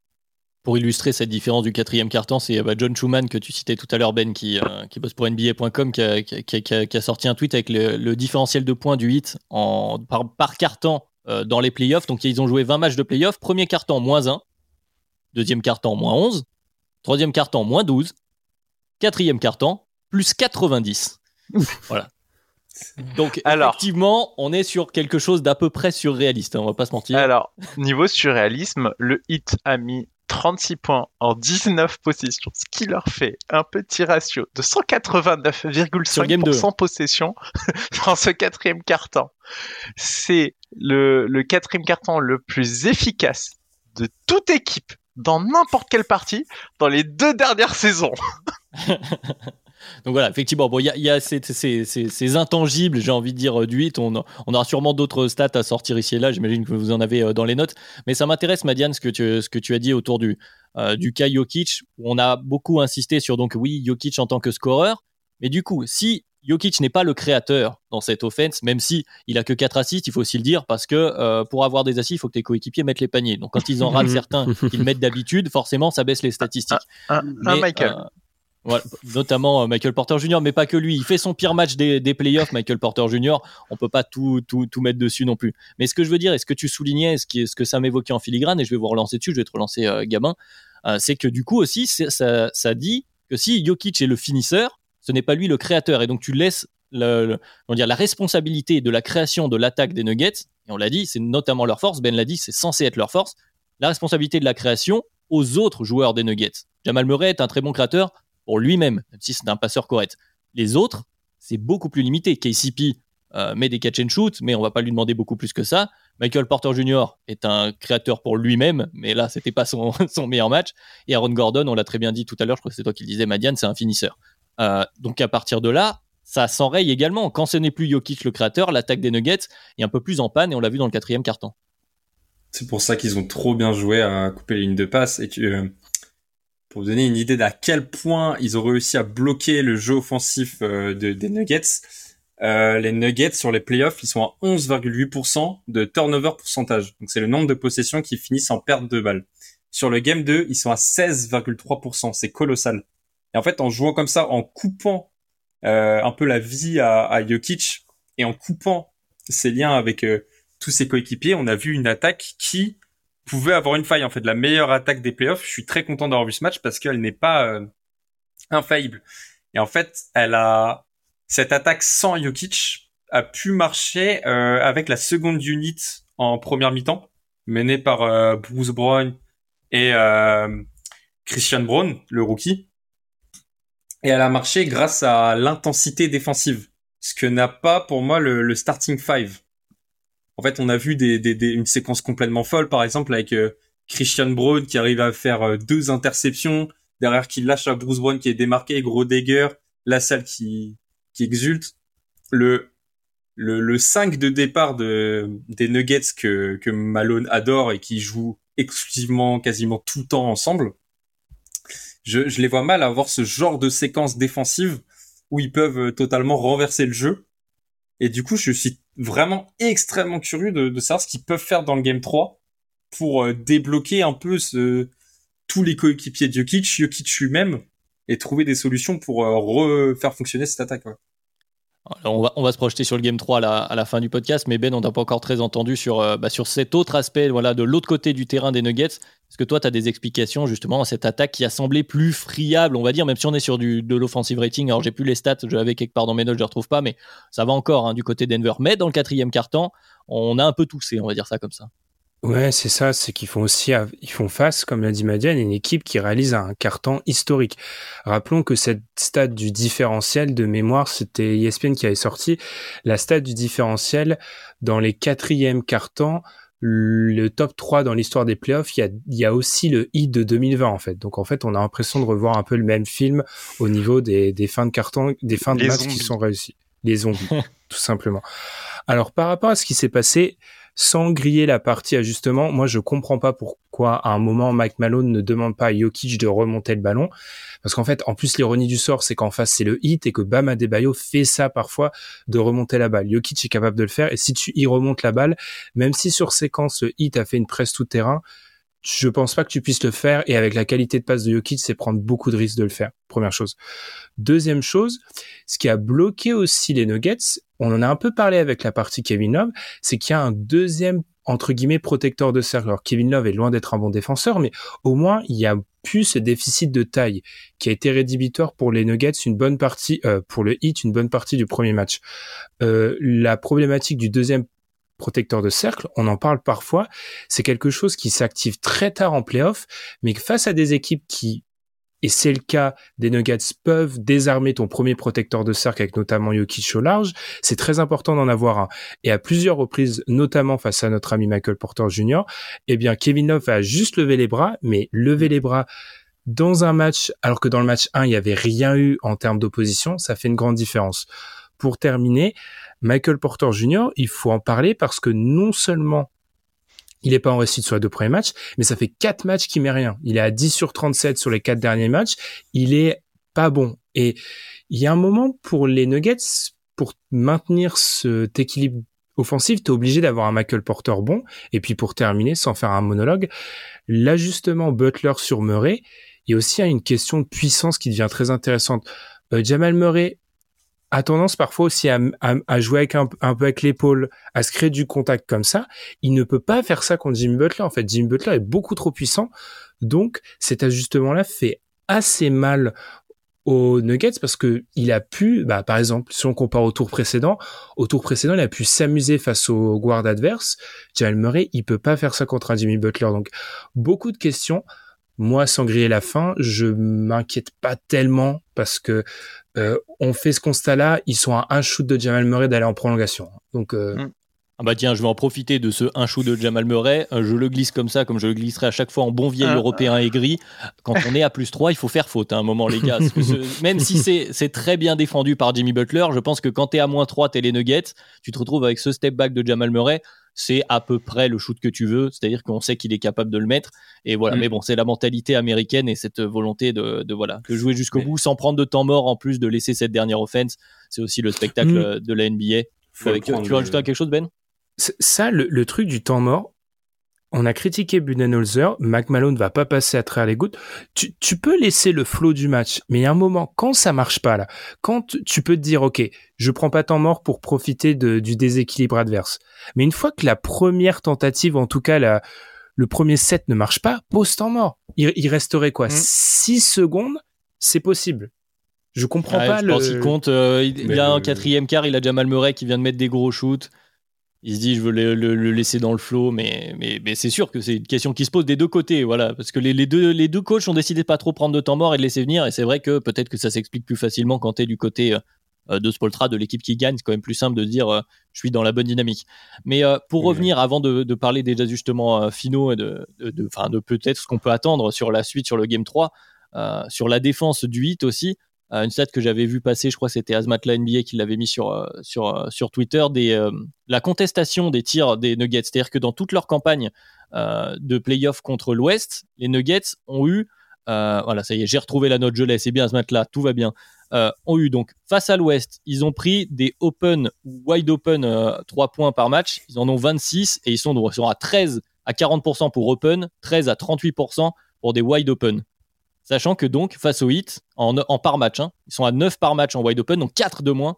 Pour illustrer cette différence du quatrième carton, c'est bah, John Schumann que tu citais tout à l'heure, Ben, qui, euh, qui bosse pour NBA.com, qui a, sorti un tweet avec le, différentiel de points du hit en, par, par carton euh, dans les playoffs. Donc ils ont joué 20 matchs de playoffs. Premier carton, moins 1. Deuxième carton, moins 11. Troisième carton, moins 12. Quatrième carton, plus 90. voilà. Donc, effectivement, on est sur quelque chose d'à peu près surréaliste, hein, on va pas se mentir. Alors, niveau surréalisme, le hit a mis 36 points en 19 possessions, ce qui leur fait un petit ratio de 189,5% possession dans ce quatrième carton. C'est le, le quatrième carton le plus efficace de toute équipe dans n'importe quelle partie dans les deux dernières saisons. Donc voilà, effectivement, bon, il y a, ces, intangibles, j'ai envie de dire, euh, du 8. On, aura sûrement d'autres stats à sortir ici et là. J'imagine que vous en avez euh, dans les notes. Mais ça m'intéresse, Madiane, ce que tu, as dit autour du, euh, du cas Jokic, on a beaucoup insisté sur, donc oui, Jokic en tant que scoreur. Mais du coup, si Jokic n'est pas le créateur dans cette offense, même si il a que 4 assists, il faut aussi le dire, parce que euh, pour avoir des assists, il faut que tes coéquipiers mettent les paniers. Donc quand ils en râlent certains qu'ils mettent d'habitude, forcément, ça baisse les statistiques. Un, Michael. Euh, notamment euh, Michael Porter Jr., mais pas que lui. Il fait son pire match des, des playoffs, Michael Porter Jr. On peut pas tout, tout, tout, mettre dessus non plus. Mais ce que je veux dire, et ce que tu soulignais, ce, qui, ce que ça m'évoquait en filigrane, et je vais vous relancer dessus, je vais te relancer, Gabin, c'est que du coup aussi, ça, ça dit que si Jokic est le finisseur, ce n'est pas lui le créateur. Et donc tu laisses dire, la responsabilité de la création de l'attaque des Nuggets, et on l'a dit, c'est notamment leur force, Ben l'a dit, c'est censé être leur force, la responsabilité de la création aux autres joueurs des Nuggets. Jamal Murray est un très bon créateur pour lui-même, même si c'est un passeur correct. Les autres, c'est beaucoup plus limité. KCP euh, met des catch and shoot, mais on va pas lui demander beaucoup plus que ça. Michael Porter Jr. est un créateur pour lui-même, mais là, c'était pas son, meilleur match. Et Aaron Gordon, on l'a très bien dit tout à l'heure, je crois que c'est toi qui le disais, Madiane, c'est un finisseur. Euh, donc à partir de là, ça s'enraye également. Quand ce n'est plus Jokic le créateur, l'attaque des Nuggets est un peu plus en panne et on l'a vu dans le quatrième carton. C'est pour ça qu'ils ont trop bien joué à couper les lignes de passe et que, euh, pour vous donner une idée d'à quel point ils ont réussi à bloquer le jeu offensif euh, des Nuggets, les Nuggets sur les playoffs, ils sont à 11,8% de turnover pourcentage. Donc c'est le nombre de possessions qui finissent en perte de balle. Sur le game 2, ils sont à 16,3%. C'est colossal. Et en fait, en jouant comme ça, en coupant euh, un peu la vie à, à Jokic et en coupant ses liens avec euh, tous ses coéquipiers, on a vu une attaque qui pouvait avoir une faille. En fait, la meilleure attaque des playoffs. Je suis très content d'avoir vu ce match parce qu'elle n'est pas euh, infaillible. Et en fait, elle a cette attaque sans Jokic a pu marcher euh, avec la seconde unit en première mi-temps, menée par Bruce Brown et Christian Brown, le rookie. Et elle a marché grâce à l'intensité défensive, ce que n'a pas pour moi le, le, starting five. En fait, on a vu des, des, des, une séquence complètement folle, par exemple avec Christian Brown qui arrive à faire deux interceptions, derrière qui lâche à Bruce Brown qui est démarqué, gros dagger, la salle qui, qui exulte. Le, le, le 5 de départ de, des Nuggets que, que Malone adore et qui joue exclusivement quasiment tout le temps ensemble, je, les vois mal avoir ce genre de séquence défensive où ils peuvent totalement renverser le jeu. Et du coup, je suis vraiment extrêmement curieux de, de savoir ce qu'ils peuvent faire dans le Game 3 pour euh, débloquer un peu tous les coéquipiers de Jokic, Jokic lui-même, et trouver des solutions pour euh, refaire fonctionner cette attaque. On, va, se projeter sur le Game 3 à la, fin du podcast, mais Ben, on n'a pas encore très entendu sur, euh, bah, cet autre aspect, de l'autre côté du terrain des Nuggets. Est-ce que toi, tu as des explications justement à cette attaque qui a semblé plus friable, on va dire, même si on est sur de l'offensive rating? Alors, j'ai plus les stats, je l'avais quelque part dans mes notes, je ne les retrouve pas, mais ça va encore hein, du côté Denver. Mais dans le quatrième quart-temps, on a un peu toussé, on va dire ça comme ça. Ouais, c'est ça, c'est qu'ils font aussi, ils font face, comme l'a dit Madiane, à une équipe qui réalise un carton historique. Rappelons que cette stade du différentiel de mémoire, c'était ESPN qui avait sorti la stade du différentiel dans les quatrièmes cartons, le top 3 dans l'histoire des playoffs, il y a, il y a aussi le hit de 2020 en fait. Donc en fait, on a l'impression de revoir un peu le même film au niveau des, des fins de carton, des fins de match qui sont réussies. Les zombies, tout simplement. Alors par rapport à ce qui s'est passé, sans griller la partie ajustement, moi je comprends pas pourquoi à un moment Mike Malone ne demande pas à Jokic de remonter le ballon. Parce qu'en fait, en plus l'ironie du sort, c'est qu'en face c'est le hit et que Bam Adebayo fait ça parfois de remonter la balle. Jokic est capable de le faire et si tu y remontes la balle, même si sur séquence le hit a fait une presse tout terrain, je pense pas que tu puisses le faire et avec la qualité de passe de Jokic, c'est prendre beaucoup de risques de le faire. Première chose. Deuxième chose, ce qui a bloqué aussi les Nuggets, on en a un peu parlé avec la partie Kevin Love, c'est qu'il y a un deuxième entre guillemets protecteur de cercle. Alors Kevin Love est loin d'être un bon défenseur, mais au moins il y a plus ce déficit de taille qui a été rédhibitoire pour les Nuggets une bonne partie, euh, pour le hit une bonne partie du premier match. Euh, la problématique du deuxième protecteur de cercle, on en parle parfois, c'est quelque chose qui s'active très tard en playoff, mais face à des équipes qui et c'est le cas des Nuggets, peuvent désarmer ton premier protecteur de cercle avec notamment Jokic au large, c'est très important d'en avoir un. Et à plusieurs reprises, notamment face à notre ami Michael Porter Jr., eh bien, Kevin Love a juste levé les bras, mais lever les bras dans un match, alors que dans le match 1, il n'y avait rien eu en termes d'opposition, ça fait une grande différence. Pour terminer, Michael Porter Jr., il faut en parler parce que non seulement il est pas en réussite sur les deux premiers matchs, mais ça fait quatre matchs qui met rien. Il est à 10 sur 37 sur les quatre derniers matchs. Il est pas bon. Et il y a un moment pour les Nuggets, pour maintenir cet équilibre offensif, tu es obligé d'avoir un Michael Porter bon. Et puis pour terminer, sans faire un monologue, l'ajustement Butler sur Murray, il y a aussi une question de puissance qui devient très intéressante. Euh, Jamal Murray a tendance parfois aussi à, à, jouer avec un, peu avec l'épaule, à se créer du contact comme ça. Il ne peut pas faire ça contre Jimmy Butler. En fait, Jimmy Butler est beaucoup trop puissant. Donc, cet ajustement-là fait assez mal aux Nuggets parce que il a pu, bah, par exemple, si on compare au tour précédent, au tour précédent, il a pu s'amuser face au guard adverse. Jamal Murray, il peut pas faire ça contre un Jimmy Butler. Donc, beaucoup de questions moi, sans griller la fin, je m'inquiète pas tellement parce que euh, on fait ce constat-là. Ils sont à un shoot de Jamal Murray d'aller en prolongation. Donc, euh, mm. Ah bah tiens, je vais en profiter de ce un shoot de Jamal Murray. Euh, je le glisse comme ça, comme je le glisserai à chaque fois en bon vieil ah. européen aigri. Quand on est à plus 3, il faut faire faute à un moment, les gars. même si c'est très bien défendu par Jimmy Butler, je pense que quand tu es à moins 3, t'es les Nuggets, tu te retrouves avec ce step back de Jamal Murray c'est à peu près le shoot que tu veux, c'est-à-dire qu'on sait qu'il est capable de le mettre. Et voilà, mm. mais bon, c'est la mentalité américaine et cette volonté de, voilà de jouer jusqu'au bout sans prendre de temps mort en plus de laisser cette dernière offense. C'est aussi le spectacle mm. de la NBA. tu veux ajouter quelque chose, Ben? Ça, le, truc du temps mort, on a critiqué Budenholzer, McMahon ne va pas passer à travers les gouttes. Tu, tu peux laisser le flow du match, mais il y a un moment, quand ça marche pas là, quand tu peux te dire, ok, je prends pas temps mort pour profiter de, du déséquilibre adverse. Mais une fois que la première tentative, en tout cas la, le premier set ne marche pas, pose temps mort. Il, resterait quoi? 6 mmh. secondes? C'est possible. Je comprends pas je le. Pense il compte. Euh, il, a un quatrième quart. Il a Jamal Murray qui vient de mettre des gros shoots. Il se dit, je veux le, laisser dans le flow, mais, mais, c'est sûr que c'est une question qui se pose des deux côtés, voilà, parce que les, deux, les deux coachs ont décidé de pas trop prendre de temps mort et de laisser venir, et c'est vrai que peut-être que ça s'explique plus facilement quand tu es du côté euh, de Spoltra, de l'équipe qui gagne, c'est quand même plus simple de dire, euh, je suis dans la bonne dynamique. Mais euh, pour revenir, avant de, parler des ajustements finaux et de, de, de peut-être ce qu'on peut attendre sur la suite, sur le Game 3, sur la défense du 8 aussi, euh, une stat que j'avais vu passer, je crois que c'était Azmatla NBA qui l'avait mis sur, euh, sur, euh, sur Twitter, des, la contestation des tirs des Nuggets. C'est-à-dire que dans toute leur campagne de playoff contre l'Ouest, les Nuggets ont eu, voilà, ça y est, j'ai retrouvé la note, je l'ai, c'est bien Azmatla, tout va bien, ont eu donc face à l'Ouest, ils ont pris des open ou wide open 3 points par match, ils en ont 26 et ils sont, ils sont à 13 à 40% pour open, 13 à 38% pour des wide open. Sachant que donc, face au hit, en, par match, hein, ils sont à 9 par match en wide open, donc 4 de moins.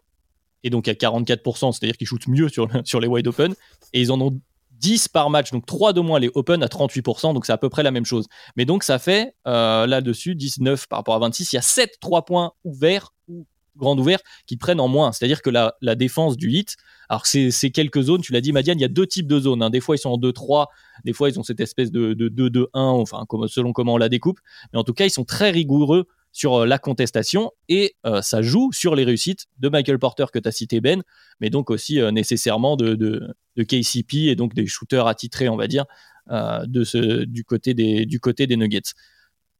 Et donc à 44%, c'est-à-dire qu'ils shootent mieux sur, sur les wide open. Et ils en ont 10 par match, donc 3 de moins les open à 38%, donc c'est à peu près la même chose. Mais donc ça fait euh, là-dessus 19 par rapport à 26, il y a 7 3 points ouverts ou grande ouvert qui prennent en moins. C'est-à-dire que la, défense du hit, alors c'est quelques zones, tu l'as dit Madiane, il y a deux types de zones. Hein. Des fois ils sont en 2-3, des fois ils ont cette espèce de 2-2-1, enfin selon comment on la découpe. Mais en tout cas, ils sont très rigoureux sur euh, la contestation et euh, ça joue sur les réussites de Michael Porter que tu as cité Ben, mais donc aussi euh, nécessairement de, de, KCP et donc des shooters attitrés, on va dire, de du côté des Nuggets.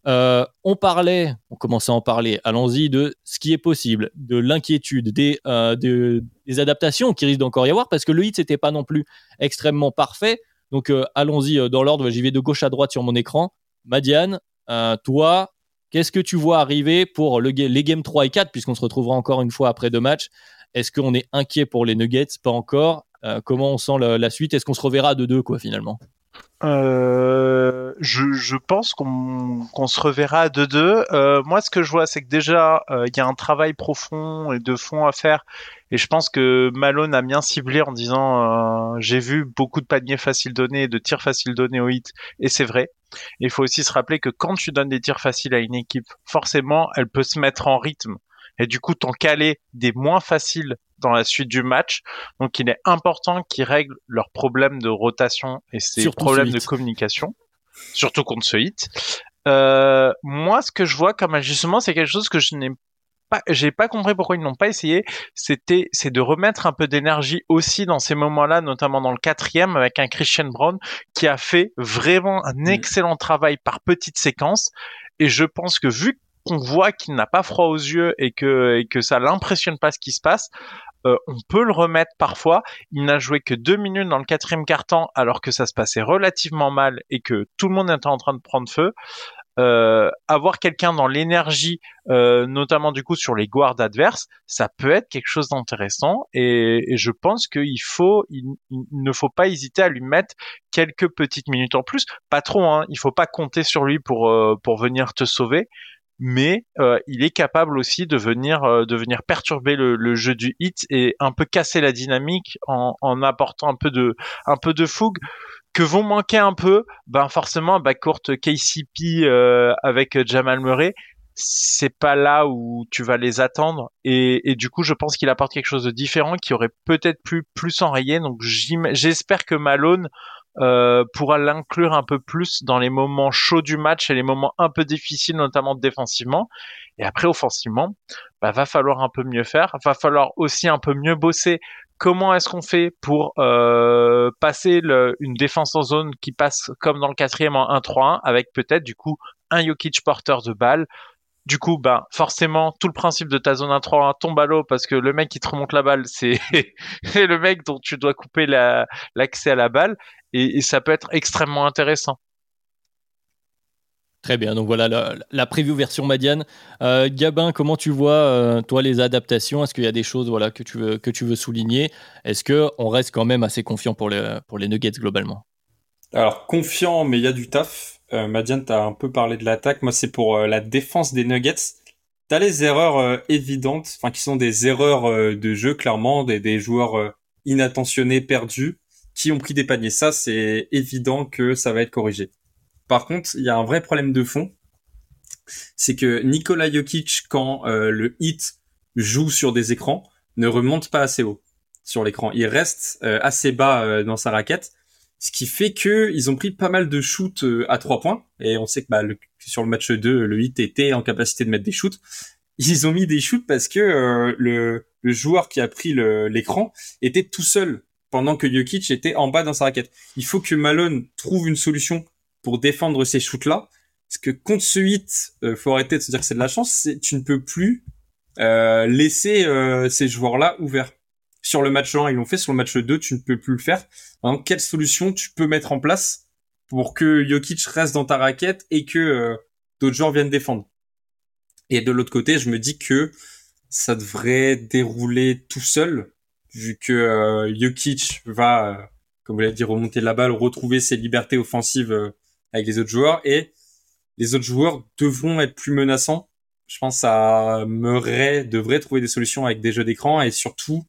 Euh, on parlait, on commençait à en parler, allons-y, de ce qui est possible, de l'inquiétude, des, euh, des adaptations qui risquent d'encore y avoir, parce que le hit, c'était pas non plus extrêmement parfait. Donc euh, allons-y dans l'ordre, j'y vais de gauche à droite sur mon écran. Madiane, toi, qu'est-ce que tu vois arriver pour le, les games 3 et 4, puisqu'on se retrouvera encore une fois après deux matchs? Est-ce qu'on est inquiet pour les Nuggets? Pas encore. comment on sent la, la suite? Est-ce qu'on se reverra de deux, quoi, finalement? Euh, je, je, pense qu'on se reverra à 2-2. Euh, moi, ce que je vois, c'est que déjà, euh, il y a un travail profond et de fond à faire. Et je pense que Malone a bien ciblé en disant j'ai vu beaucoup de paniers faciles donnés, de tirs faciles donnés au hit, et c'est vrai. Il faut aussi se rappeler que quand tu donnes des tirs faciles à une équipe, forcément, elle peut se mettre en rythme et du coup t'en caler des moins faciles dans la suite du match. Donc il est important qu'ils règlent leurs problèmes de rotation et ces problèmes de communication, surtout contre ce hit. Euh, moi, ce que je vois comme ajustement, c'est quelque chose que je n'ai pas, j'ai pas compris pourquoi ils n'ont pas essayé. C'était, c'est de remettre un peu d'énergie aussi dans ces moments-là, notamment dans le quatrième avec un Christian Brown qui a fait vraiment un mm. excellent travail par petites séquences. Et je pense que vu qu'on voit qu'il n'a pas froid aux yeux et que, et que ça l'impressionne pas ce qui se passe, euh, on peut le remettre parfois. Il n'a joué que deux minutes dans le quatrième quart-temps alors que ça se passait relativement mal et que tout le monde était en train de prendre feu. Euh, avoir quelqu'un dans l'énergie, euh, notamment du coup sur les guards adverses, ça peut être quelque chose d'intéressant et, je pense qu'il faut, il, ne faut pas hésiter à lui mettre quelques petites minutes en plus, pas trop, hein, il faut pas compter sur lui pour pour venir te sauver, mais euh, il est capable aussi de venir euh, de venir perturber le, jeu du hit et un peu casser la dynamique en, en, apportant un peu de un peu de fougue. Que vont manquer un peu ben forcément bah courte KCP euh, avec Jamal Murray c'est pas là où tu vas les attendre. Et, et du coup je pense qu'il apporte quelque chose de différent qui aurait peut-être pu plus enrayer. Donc j'espère que Malone euh, pourra l'inclure un peu plus dans les moments chauds du match et les moments un peu difficiles, notamment défensivement. Et après, offensivement, bah, va falloir un peu mieux faire. Va falloir aussi un peu mieux bosser. Comment est-ce qu'on fait pour euh, passer le, une défense en zone qui passe comme dans le quatrième en 1-3-1 avec peut-être du coup un Jokic porteur de balle, du coup, bah forcément, tout le principe de ta zone 1-3 tombe à l'eau parce que le mec qui te remonte la balle, c'est le mec dont tu dois couper l'accès à la balle et, ça peut être extrêmement intéressant. Très bien, donc voilà la, la preview version Madiane. Euh, Gabin, comment tu vois euh, toi les adaptations? Est-ce qu'il y a des choses voilà que tu veux que tu veux souligner? Est-ce que on reste quand même assez confiant pour les pour les Nuggets globalement? Alors confiant, mais il y a du taf. Euh, Madiane, t'as un peu parlé de l'attaque. Moi, c'est pour euh, la défense des Nuggets. T'as les erreurs euh, évidentes, enfin qui sont des erreurs euh, de jeu clairement, des, des joueurs inattentionnés, perdus, qui ont pris des paniers. Ça, c'est évident que ça va être corrigé. Par contre, il y a un vrai problème de fond, c'est que Nikola Jokic, quand le hit joue sur des écrans, ne remonte pas assez haut sur l'écran. Il reste assez bas dans sa raquette ce qui fait que ils ont pris pas mal de shoots euh, à trois points et on sait que bah, sur le match 2 le hit était en capacité de mettre des shoots ils ont mis des shoots parce que euh, le, joueur qui a pris l'écran était tout seul pendant que Jokic était en bas dans sa raquette. Il faut que Malone trouve une solution pour défendre ces shoots là parce que contre ce hit euh, faut arrêter de se dire que c'est de la chance tu ne peux plus euh, laisser ces joueurs là ouverts. Sur le match 1, ils l'ont fait. Sur le match 2, tu ne peux plus le faire. Quelle solution tu peux mettre en place pour que Jokic reste dans ta raquette et que euh, d'autres joueurs viennent défendre? Et de l'autre côté, je me dis que ça devrait dérouler tout seul, vu que euh, va, euh, comme vous l'avez dit, remonter la balle, retrouver ses libertés offensives avec les autres joueurs, et les autres joueurs devront être plus menaçants. Je pense à Murray devrait trouver des solutions avec des jeux d'écran et surtout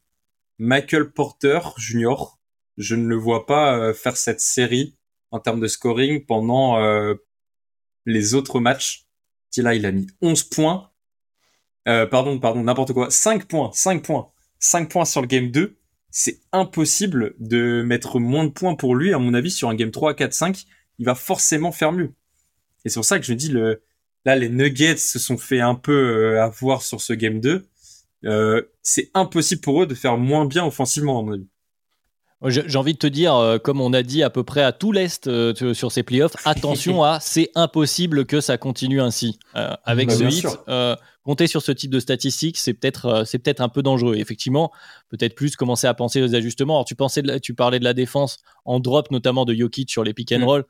Michael Porter Jr. Je ne le vois pas euh, faire cette série en termes de scoring pendant euh, les autres matchs. Là, il a mis 11 points. Euh, pardon, pardon, n'importe quoi. 5 points, 5 points. 5 points sur le game 2. C'est impossible de mettre moins de points pour lui, à mon avis, sur un game 3, 4, 5. Il va forcément faire mieux. Et c'est pour ça que je dis, le, là, les Nuggets se sont fait un peu avoir sur ce game 2. Euh, c'est impossible pour eux de faire moins bien offensivement, à mon avis. J'ai envie de te dire, euh, comme on a dit à peu près à tout l'Est euh, sur ces playoffs, attention à c'est impossible que ça continue ainsi. avec bah, ce hit, compter sur ce type de statistiques, c'est peut-être c'est peut-être un peu dangereux. effectivement, peut-être plus commencer à penser aux ajustements. Alors tu, pensais tu parlais de la défense en drop, notamment de Jokic sur les pick and mm. roll.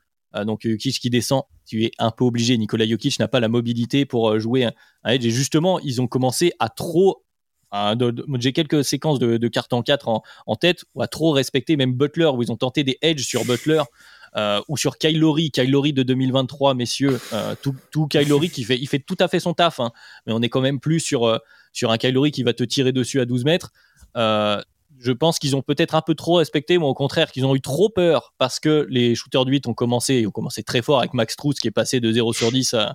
donc Jokic qui descend, tu es un peu obligé. Nicolas Jokic n'a pas la mobilité pour jouer un, un edge. Et justement, ils ont commencé à trop j'ai quelques séquences de, de cartes en 4 en, tête où à trop respecter même Butler où ils ont tenté des edges sur Butler euh, ou sur Kylori, Kylori de 2023 messieurs euh, tout, tout Kylori qui fait il fait tout à fait son taf hein, mais on est quand même plus sur euh, sur un Kylori qui va te tirer dessus à 12 mètres je pense qu'ils ont peut-être un peu trop respecté, mais au contraire, qu'ils ont eu trop peur parce que les shooters de 8 ont commencé, ont commencé très fort avec Max Struz qui est passé de 0 sur 10 à,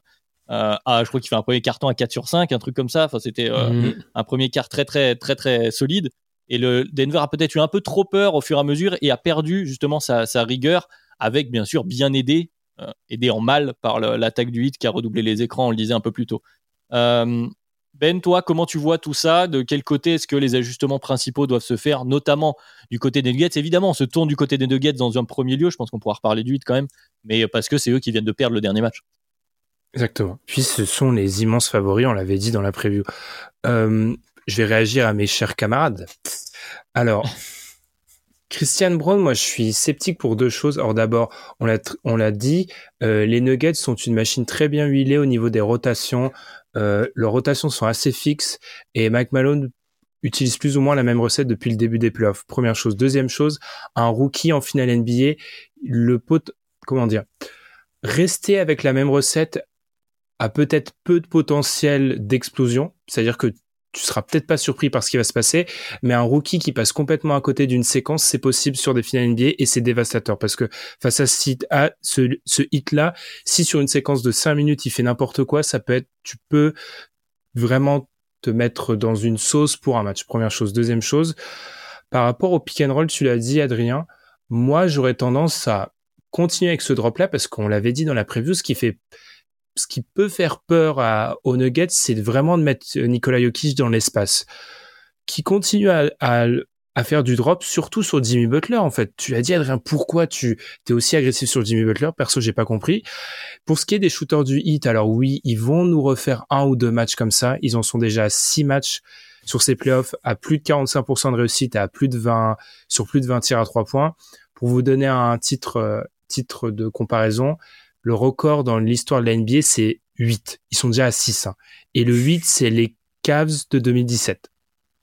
euh, je crois qu'il fait un premier carton à 4 sur 5, un truc comme ça. Enfin, c'était euh, mhm. un premier quart très, très, très, très solide. Et le Denver a peut-être eu un peu trop peur au fur et à mesure et a perdu justement sa, rigueur avec, bien sûr, bien aidé, euh, aidé en mal par l'attaque du hit qui a redoublé les écrans, on le disait un peu plus tôt. ben, toi, comment tu vois tout ça? De quel côté est-ce que les ajustements principaux doivent se faire, notamment du côté des Nuggets? Évidemment, on se tourne du côté des Nuggets dans un premier lieu, je pense qu'on pourra reparler du hit quand même, mais parce que c'est eux qui viennent de perdre le dernier match. Exactement. Puis ce sont les immenses favoris, on l'avait dit dans la preview. Euh, je vais réagir à mes chers camarades. Alors, Christian Brown, moi je suis sceptique pour deux choses. Alors d'abord, on l'a dit, euh, les Nuggets sont une machine très bien huilée au niveau des rotations. Euh, leurs rotations sont assez fixes et Mike Malone utilise plus ou moins la même recette depuis le début des playoffs. Première chose. Deuxième chose, un rookie en finale NBA, le pot, comment dire, rester avec la même recette a peut-être peu de potentiel d'explosion, c'est-à-dire que tu seras peut-être pas surpris par ce qui va se passer, mais un rookie qui passe complètement à côté d'une séquence, c'est possible sur des finales NBA et c'est dévastateur parce que face à ce, hit-là, si sur une séquence de 5 minutes il fait n'importe quoi, ça peut être, tu peux vraiment te mettre dans une sauce pour un match. Première chose. Deuxième chose, par rapport au pick and roll, tu l'as dit Adrien, moi j'aurais tendance à continuer avec ce drop-là parce qu'on l'avait dit dans la preview, ce qui fait ce qui peut faire peur à, aux Nuggets, c'est vraiment de mettre Nikola Jokic dans l'espace, qui continue à, faire du drop, surtout sur Jimmy Butler. En fait, tu as dit Adrien, pourquoi tu es aussi agressif sur Jimmy Butler? Perso, j'ai pas compris. Pour ce qui est des shooters du hit, alors oui, ils vont nous refaire un ou deux matchs comme ça. Ils en sont déjà à six matchs sur ces playoffs à plus de 45% de réussite, à plus de 20 sur plus de 20 tirs à trois points. Pour vous donner un titre euh, titre de comparaison, le record dans l'histoire de la NBA, c'est 8. Ils sont déjà à 6. Hein. Et le 8, c'est les Cavs de 2017.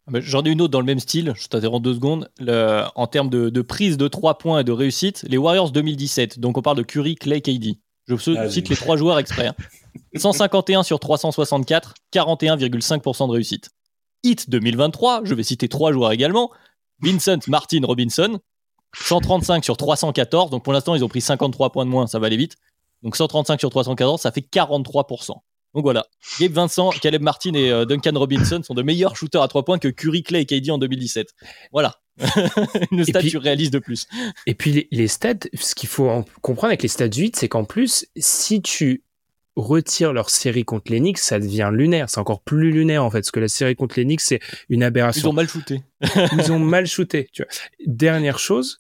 Ah, j'en ai une autre dans le même style, je t'interromps deux secondes. en termes de, prise de 3 points et de réussite, les Warriors 2017, donc on parle de Curry, Clay, KD. Je cite les trois joueurs exprès. 151 hein. sur 364, 41,5% de réussite. Hit 2023, je vais citer trois joueurs également. Vincent Martin Robinson, 135 sur 314. Donc pour l'instant, ils ont pris 53 points de moins, ça va aller vite. Donc 135 sur 314, ça fait 43%. Donc voilà, Gabe Vincent, Caleb Martin et euh, Duncan Robinson sont de meilleurs shooters à 3 points que Curry, Clay et KD en 2017. Voilà, une stat réaliste de plus. Et puis les, stats, ce qu'il faut comprendre avec les stats 8, c'est qu'en plus, si tu retires leur série contre l'Enix, ça devient lunaire. C'est encore plus lunaire en fait, parce que la série contre l'Enix, c'est une aberration. Ils ont mal shooté. Ils ont mal shooté. Tu vois. Dernière chose,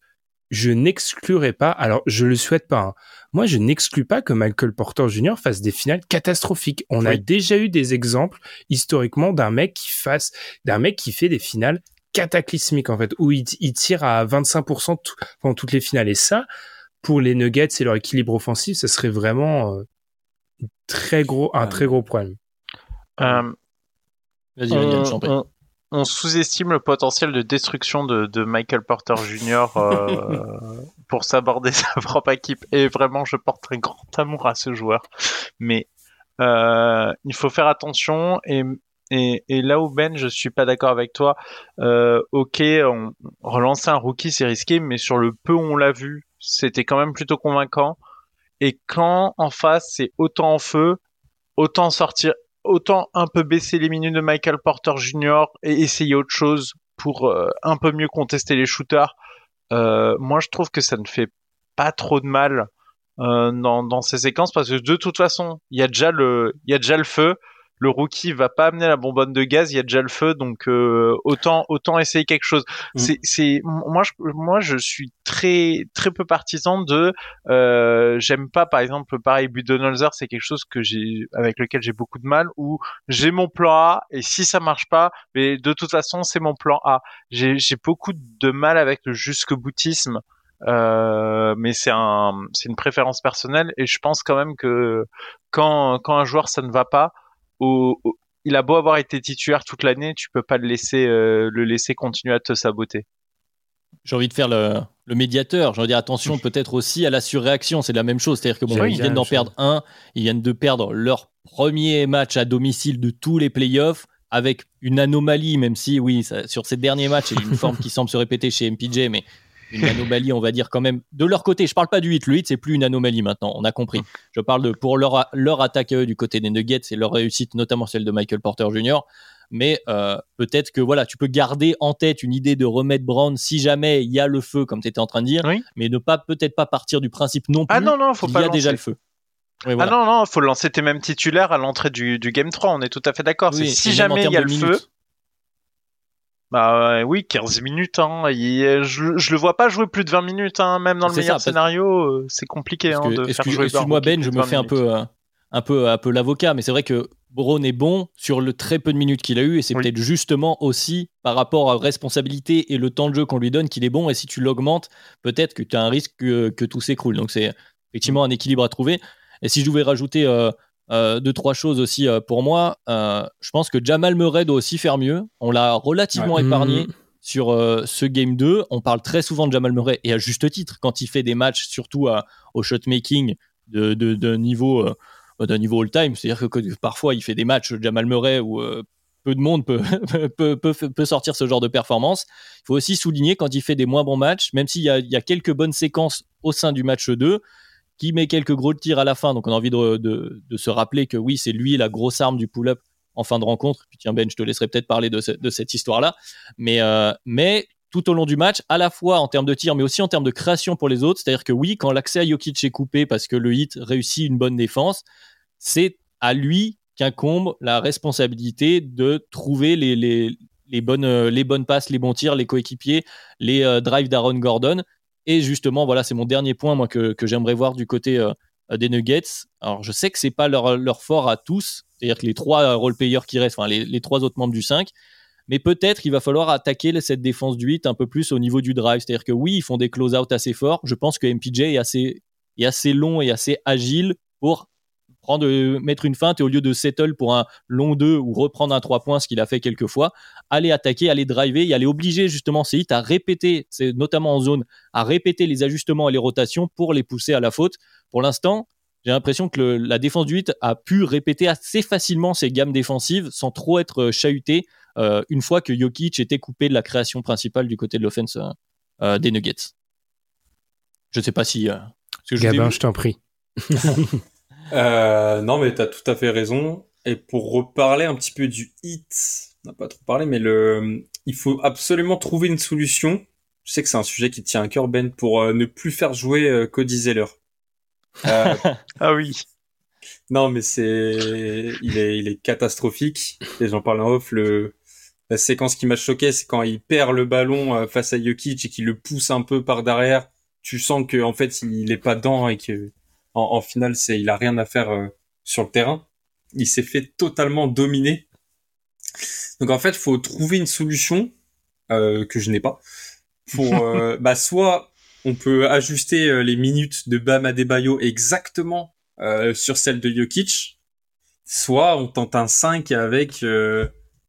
je n'exclurai pas, alors je le souhaite pas, hein. moi je n'exclus pas que Michael Porter Jr. fasse des finales catastrophiques. On a déjà eu des exemples historiquement d'un mec qui fasse, d'un mec qui fait des finales cataclysmiques en fait, où il, tire à 25% pendant toutes les finales. Et ça, pour les Nuggets et leur équilibre offensif, ça serait vraiment euh, très gros, un très gros problème. Euh, Vas-y, on, on sous-estime le potentiel de destruction de, Michael Porter Jr. Euh, pour s'aborder sa propre équipe. Et vraiment, je porte un grand amour à ce joueur. Mais euh, il faut faire attention. Et, et, là où Ben, je suis pas d'accord avec toi. Euh, ok, on, relancer un rookie, c'est risqué, mais sur le peu où on l'a vu, c'était quand même plutôt convaincant. Et quand en face, c'est autant en feu, autant sortir autant un peu baisser les minutes de Michael Porter Jr. et essayer autre chose pour euh, un peu mieux contester les shooters. Euh, moi, je trouve que ça ne fait pas trop de mal euh, dans, dans ces séquences parce que de toute façon, il y a déjà le, il y a déjà le feu le rookie va pas amener la bonbonne de gaz, il y a déjà le feu, donc euh, autant autant essayer quelque chose. Mm. C'est moi je moi je suis très très peu partisan de euh, j'aime pas par exemple pareil Budenholzer c'est quelque chose que j'ai avec lequel j'ai beaucoup de mal où j'ai mon plan A et si ça marche pas mais de toute façon c'est mon plan A. J'ai j'ai beaucoup de mal avec le jusque boutisme. Euh, mais c'est un, c'est une préférence personnelle et je pense quand même que quand, quand un joueur ça ne va pas, il a beau avoir été titulaire toute l'année, tu peux pas le laisser, euh, le laisser continuer à te saboter. J'ai envie de faire le, médiateur. J'ai envie de dire attention peut-être aussi à la surréaction. C'est la même chose. C'est-à-dire que bon, ils viennent d'en perdre un. Ils viennent de perdre leur premier match à domicile de tous les playoffs avec une anomalie, même si oui, sur ces derniers matchs, il y a une forme qui semble se répéter chez MPJ, mais une anomalie, on va dire quand même, de leur côté. Je parle pas du hit, le hit c'est plus une anomalie maintenant, on a compris. Je parle de pour leur, leur attaque eux du côté des Nuggets et leur réussite, notamment celle de Michael Porter Jr. Mais euh, peut-être que voilà, tu peux garder en tête une idée de remettre Brown si jamais il y a le feu, comme tu étais en train de dire, mais ne pas peut-être pas partir du principe non ah plus ah non, non, faut qu'il y a déjà le feu. Ah non, non, faut lancer tes mêmes titulaires à l'entrée du, Game 3, on est tout à fait d'accord. si jamais il y a le feu, bah oui, 15 minutes. Hein. je, je le vois pas jouer plus de 20 minutes, hein. même dans le meilleur scénario, euh, c'est compliqué hein, de faire jouer. Excuse-moi Ben, je me fais un peu, euh, un peu, un peu l'avocat, mais c'est vrai que Brown est bon sur le très peu de minutes qu'il a eu, et c'est peut-être justement aussi par rapport à responsabilité et le temps de jeu qu'on lui donne qu'il est bon. Et si tu l'augmentes, peut-être que tu as un risque que, que tout s'écroule. Donc c'est effectivement un équilibre à trouver. Et si je devais rajouter euh, euh, deux, trois choses aussi euh, pour moi. Euh, je pense que Jamal Murray doit aussi faire mieux. On l'a relativement épargné. Mm. Sur ce game 2, on parle très souvent de Jamal Murray et à juste titre quand il fait des matchs, surtout au shot making de, de, niveau d'un niveau all-time. C'est-à-dire que, parfois il fait des matchs Jamal Murray où peu de monde peut, peut, peut, peut, sortir ce genre de performance. Il faut aussi souligner quand il fait des moins bons matchs, même s'il y y a quelques bonnes séquences au sein du match 2, qui met quelques gros tirs à la fin. Donc on a envie de, se rappeler que oui, c'est lui la grosse arme du pull-up en fin de rencontre. Puis tiens Ben, je te laisserai peut-être parler de, cette histoire-là. Mais, euh, mais tout au long du match, à la fois en termes de tir, mais aussi en termes de création pour les autres. C'est-à-dire que oui, quand l'accès à Jokic est coupé parce que le hit réussit une bonne défense, c'est à lui qu'incombe la responsabilité de trouver les, euh, bonnes passes, les bons tirs, les coéquipiers, les euh, drives d'Aaron Gordon. Et justement, voilà, c'est mon dernier point moi que, j'aimerais voir du côté euh, des Nuggets. Alors, je sais que c'est pas leur, fort à tous, c'est-à-dire que les trois euh, role-players qui restent, enfin les, trois autres membres du 5, mais peut-être il va falloir attaquer cette défense du 8 un peu plus au niveau du drive. C'est-à-dire que oui, ils font des close-out assez forts. Je pense que MPJ est assez, est assez long et assez agile pour prendre, mettre une feinte et au lieu de settle pour un long 2 ou reprendre un 3 points, ce qu'il a fait quelques fois, aller attaquer, aller driver et aller obliger justement ces hits à répéter, c'est notamment en zone, à répéter les ajustements et les rotations pour les pousser à la faute. Pour l'instant, j'ai l'impression que le- la défense du hit a pu répéter assez facilement ses gammes défensives sans trop être euh, chahuté euh, une fois que Jokic était coupé de la création principale du côté de l'offense euh, euh, des Nuggets. Je sais pas si. euh, que Gabin, je t'en prie. Euh, non, mais t'as tout à fait raison. Et pour reparler un petit peu du hit, on n'a pas trop parlé, mais le, il faut absolument trouver une solution. Je sais que c'est un sujet qui tient à cœur, Ben, pour euh, ne plus faire jouer euh, Cody Zeller. Euh, Ah oui. non, mais c'est, il est, il est catastrophique. Et j'en parle en off. Le, la séquence qui m'a choqué, c'est quand il perd le ballon face à Jokic et qu'il le pousse un peu par derrière. Tu sens que en fait, il est pas dedans et que en, en finale, c'est, il a rien à faire euh, sur le terrain. Il s'est fait totalement dominer. Donc en fait, faut trouver une solution euh, que je n'ai pas. Pour, euh, bah soit on peut ajuster euh, les minutes de Bam Adebayo exactement euh, sur celle de Jokic, soit on tente un 5 avec, euh,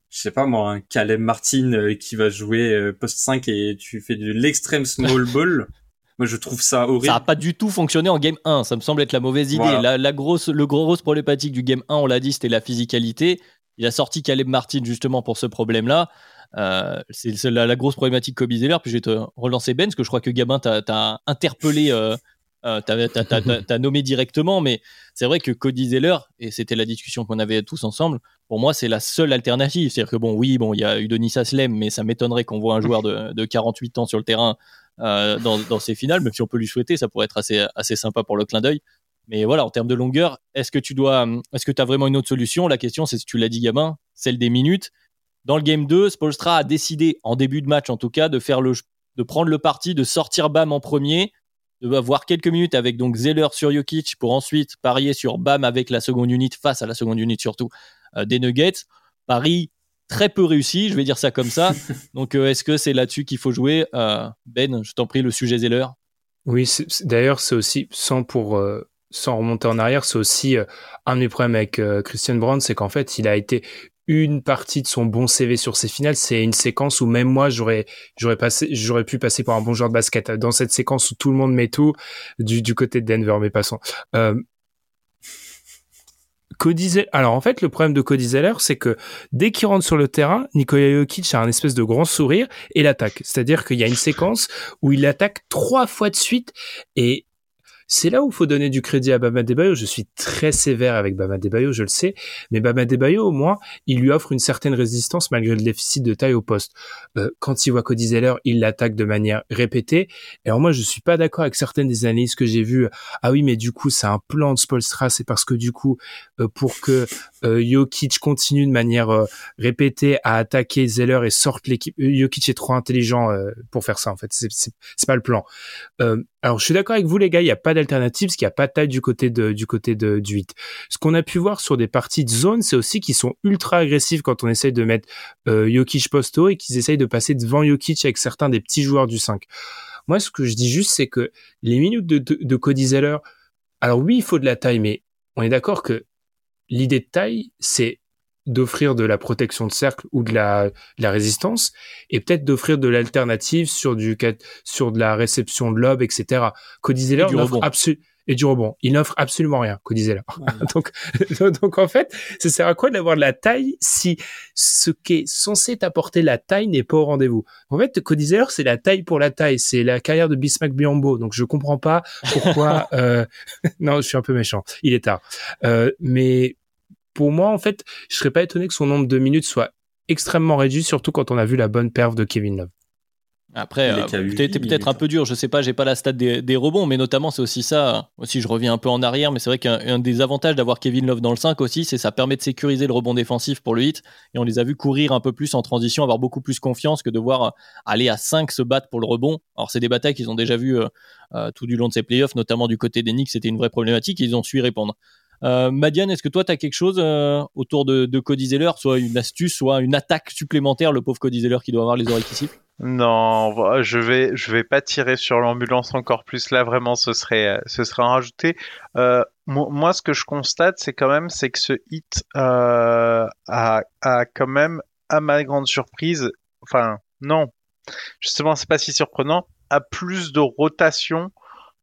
je sais pas moi, un Caleb Martin euh, qui va jouer euh, post 5 et tu fais de l'extrême small ball. Moi, je trouve ça horrible. Ça n'a pas du tout fonctionné en game 1. Ça me semble être la mauvaise idée. Voilà. La, la grosse, le gros grosse problématique du game 1, on l'a dit, c'était la physicalité. Il a sorti Caleb Martin justement pour ce problème-là. Euh, c'est la, la grosse problématique Kobe Zeller. Puis je vais te relancer Ben, parce que je crois que Gabin t'a interpellé, euh, euh, t'as nommé directement. Mais c'est vrai que Cody Zeller, et c'était la discussion qu'on avait tous ensemble, pour moi, c'est la seule alternative. C'est-à-dire que bon, oui, bon, il y a eu Denis Aslem, mais ça m'étonnerait qu'on voit un joueur de, de 48 ans sur le terrain euh, dans, dans ces finales, même si on peut lui souhaiter, ça pourrait être assez, assez sympa pour le clin d'œil. Mais voilà, en termes de longueur, est-ce que tu dois, est-ce que tu as vraiment une autre solution? La question, c'est si tu l'as dit, Gabin, celle des minutes. Dans le game 2, Spolstra a décidé, en début de match en tout cas, de faire le, de prendre le parti, de sortir Bam en premier, de avoir quelques minutes avec donc Zeller sur Jokic pour ensuite parier sur Bam avec la seconde unit face à la seconde unit surtout euh, des Nuggets. Paris très peu réussi, je vais dire ça comme ça. donc euh, est-ce que c'est là-dessus qu'il faut jouer? Euh, Ben, je t'en prie, le sujet Zeller. Oui, d'ailleurs, c'est aussi, sans pour, euh, sans remonter en arrière, c'est aussi un de mes problèmes avec Christian Brown, c'est qu'en fait, il a été une partie de son bon CV sur ses finales, c'est une séquence où même moi, j'aurais, j'aurais passé, j'aurais pu passer pour un bon joueur de basket. Dans cette séquence où tout le monde met tout du, du côté de Denver, mais passons. Euh, Cody alors en fait, le problème de Cody Zeller, c'est que dès qu'il rentre sur le terrain, Nikola Jokic a un espèce de grand sourire et l'attaque. C'est-à-dire qu'il y a une séquence où il attaque trois fois de suite et c'est là où il faut donner du crédit à Bama Debayo. Je suis très sévère avec Bama Debayo, je le sais, mais Bama Debayo, au moins, il lui offre une certaine résistance malgré le déficit de taille au poste. Euh, quand il voit Cody Zeller, il l'attaque de manière répétée. Et alors moi, je suis pas d'accord avec certaines des analyses que j'ai vues. Ah oui, mais du coup, c'est un plan de Spolstra, c'est parce que du coup, euh, pour que euh, Jokic continue de manière euh, répétée à attaquer Zeller et sorte l'équipe. Euh, Jokic est trop intelligent euh, pour faire ça, en fait. C'est pas le plan. Euh, alors, je suis d'accord avec vous, les gars, il n'y a pas d'alternative, parce qu'il n'y a pas de taille du côté de, du côté de, du 8. Ce qu'on a pu voir sur des parties de zone, c'est aussi qu'ils sont ultra agressifs quand on essaye de mettre euh, Jokic posto et qu'ils essayent de passer devant Jokic avec certains des petits joueurs du 5. Moi, ce que je dis juste, c'est que les minutes de, de, de Cody Zeller, alors oui, il faut de la taille, mais on est d'accord que l'idée de taille, c'est d'offrir de la protection de cercle ou de la, de la résistance et peut-être d'offrir de l'alternative sur du sur de la réception de lob, etc. Cody Zeller n'offre rebond. absolu- et du rebond. Il n'offre absolument rien, Zeller. donc, donc en fait, ça sert à quoi d'avoir de la taille si ce qui est censé t'apporter la taille n'est pas au rendez-vous? En fait, Cody Zeller, c'est la taille pour la taille. C'est la carrière de Bismack Biombo. Donc je comprends pas pourquoi. euh... non, je suis un peu méchant. Il est tard. Euh, mais pour moi, en fait, je serais pas étonné que son nombre de minutes soit extrêmement réduit, surtout quand on a vu la bonne perf de Kevin Love. Après, euh, t'es peut-être un peu dur, je sais pas, j'ai pas la stat des, des rebonds, mais notamment c'est aussi ça, aussi je reviens un peu en arrière, mais c'est vrai qu'un un des avantages d'avoir Kevin Love dans le 5 aussi, c'est ça permet de sécuriser le rebond défensif pour le hit, et on les a vus courir un peu plus en transition, avoir beaucoup plus confiance que de voir euh, aller à 5 se battre pour le rebond. Alors c'est des batailles qu'ils ont déjà vues euh, euh, tout du long de ces playoffs, notamment du côté des Knicks, c'était une vraie problématique, et ils ont su y répondre. Euh, Madiane, est-ce que toi, tu as quelque chose euh, autour de, de, Cody Zeller, soit une astuce, soit une attaque supplémentaire, le pauvre Cody Zeller qui doit avoir les oreilles qui sifflent? Non, je vais, je vais pas tirer sur l'ambulance encore plus. Là, vraiment, ce serait, ce serait en rajouter. Euh, moi, ce que je constate, c'est quand même, c'est que ce hit a, a quand même, à ma grande surprise, enfin, non, justement, c'est pas si surprenant, a plus de rotation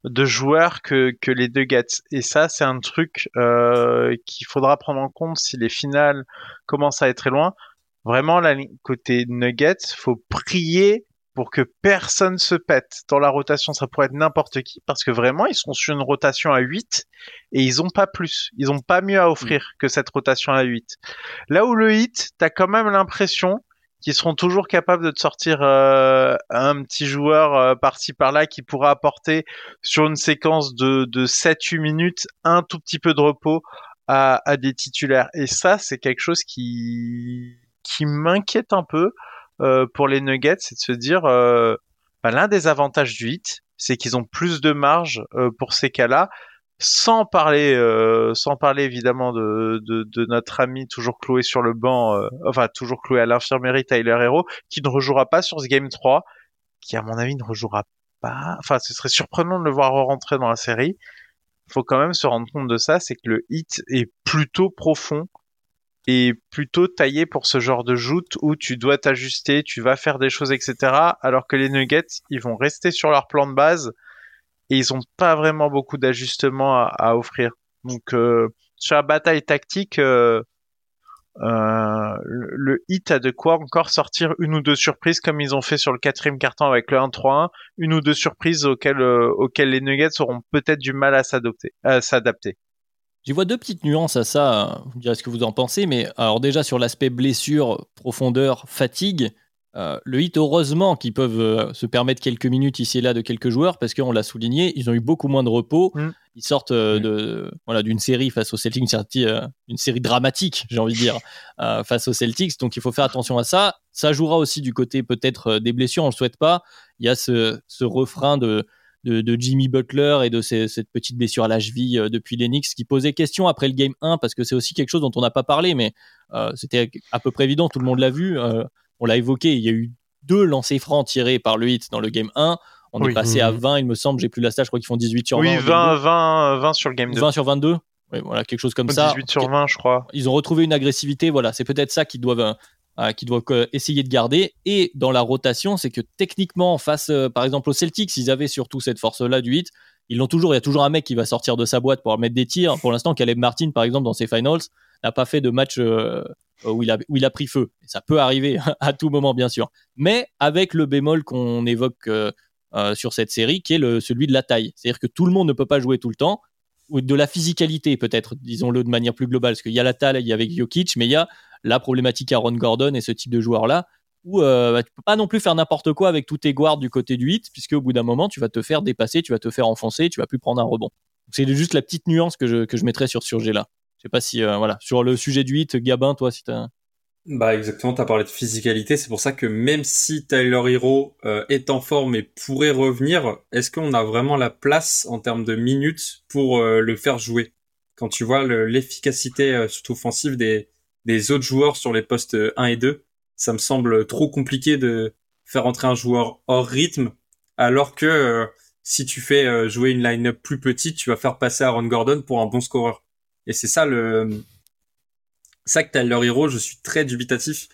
de joueurs que, que les Nuggets. Et ça, c'est un truc euh, qu'il faudra prendre en compte si les finales commencent à être très loin. Vraiment, la côté Nuggets, faut prier pour que personne se pète. Dans la rotation, ça pourrait être n'importe qui, parce que vraiment, ils sont sur une rotation à 8 et ils ont pas plus. Ils ont pas mieux à offrir que cette rotation à 8. Là où le hit, t'as quand même l'impression qui seront toujours capables de te sortir euh, un petit joueur euh, par-ci par-là qui pourra apporter sur une séquence de, de 7-8 minutes un tout petit peu de repos à, à des titulaires. Et ça, c'est quelque chose qui, qui m'inquiète un peu euh, pour les Nuggets, c'est de se dire euh, bah, l'un des avantages du hit, c'est qu'ils ont plus de marge euh, pour ces cas-là sans parler, euh, sans parler évidemment de, de, de, notre ami toujours cloué sur le banc, euh, enfin toujours cloué à l'infirmerie Tyler Hero, qui ne rejouera pas sur ce game 3, qui à mon avis ne rejouera pas. Enfin, ce serait surprenant de le voir rentrer dans la série. Faut quand même se rendre compte de ça, c'est que le hit est plutôt profond et plutôt taillé pour ce genre de joute où tu dois t'ajuster, tu vas faire des choses, etc. Alors que les Nuggets, ils vont rester sur leur plan de base et ils ont pas vraiment beaucoup d'ajustements à, offrir. Donc euh, sur la bataille tactique, euh, euh, le, hit a de quoi encore sortir une ou deux surprises comme ils ont fait sur le quatrième carton avec le 1-3-1, une ou deux surprises auxquelles, les Nuggets auront peut-être du mal à s'adapter. J'y vois deux petites nuances à ça, vous direz ce que vous en pensez, mais alors déjà sur l'aspect blessure, profondeur, fatigue, euh, le hit, heureusement qu'ils peuvent euh, se permettre quelques minutes ici et là de quelques joueurs, parce qu'on l'a souligné, ils ont eu beaucoup moins de repos. Mm. Ils sortent euh, mm. de voilà d'une série face aux Celtics, une série, dramatique, j'ai envie de dire, face aux Celtics. Donc il faut faire attention à ça. Ça jouera aussi du côté peut-être des blessures, on le souhaite pas. Il y a ce, refrain de, de, Jimmy Butler et de cette petite blessure à la cheville depuis l'Enix qui posait question après le game 1 parce que c'est aussi quelque chose dont on n'a pas parlé mais c'était à peu près évident, tout le monde l'a vu on l'a évoqué, il y a eu deux lancers francs tirés par le hit dans le game 1. On est passé à 20, il me semble, j'ai plus la stage, je crois qu'ils font 18 sur 20. Oui, 20, 20, 20 sur le game 2. 20 sur 22 oui, voilà, quelque chose comme ça. 18 sur 20, je crois. Ils ont retrouvé une agressivité, voilà, c'est peut-être ça qu'ils doivent, euh, doivent euh, essayer de garder. Et dans la rotation, c'est que techniquement, face euh, par exemple aux Celtics, ils avaient surtout cette force-là du hit. Ils l'ont toujours, il y a toujours un mec qui va sortir de sa boîte pour mettre des tirs. Pour l'instant, Caleb Martin, par exemple, dans ses finals, n'a pas fait de match euh, où il, a, où pris feu. ça peut arriver à tout moment, bien sûr. Mais avec le bémol qu'on évoque euh, euh, sur cette série, qui est celui de la taille. C'est-à-dire que tout le monde ne peut pas jouer tout le temps, ou de la physicalité peut-être, disons-le de manière plus globale, parce qu'il y a la taille, il y a avec Jokic, mais il y a la problématique Aaron Gordon et ce type de joueur-là, où euh, bah, tu peux pas non plus faire n'importe quoi avec tous tes guards du côté du hit, puisque au bout d'un moment, tu vas te faire dépasser, tu vas te faire enfoncer, tu vas plus prendre un rebond. C'est juste la petite nuance que je, que je mettrais sur ce sujet-là. Je sais pas si, euh, voilà, sur le sujet du hit, Gabin, toi, si t'as. Bah exactement, t'as parlé de physicalité, c'est pour ça que même si Tyler Hero euh, est en forme et pourrait revenir, est-ce qu'on a vraiment la place en termes de minutes pour euh, le faire jouer? Quand tu vois l'efficacité surtout offensive des, des autres joueurs sur les postes 1 et 2, ça me semble trop compliqué de faire entrer un joueur hors rythme, alors que si tu fais jouer une line-up plus petite, tu vas faire passer Aaron Gordon pour un bon scoreur. Et c'est ça le, ça que leur héros, je suis très dubitatif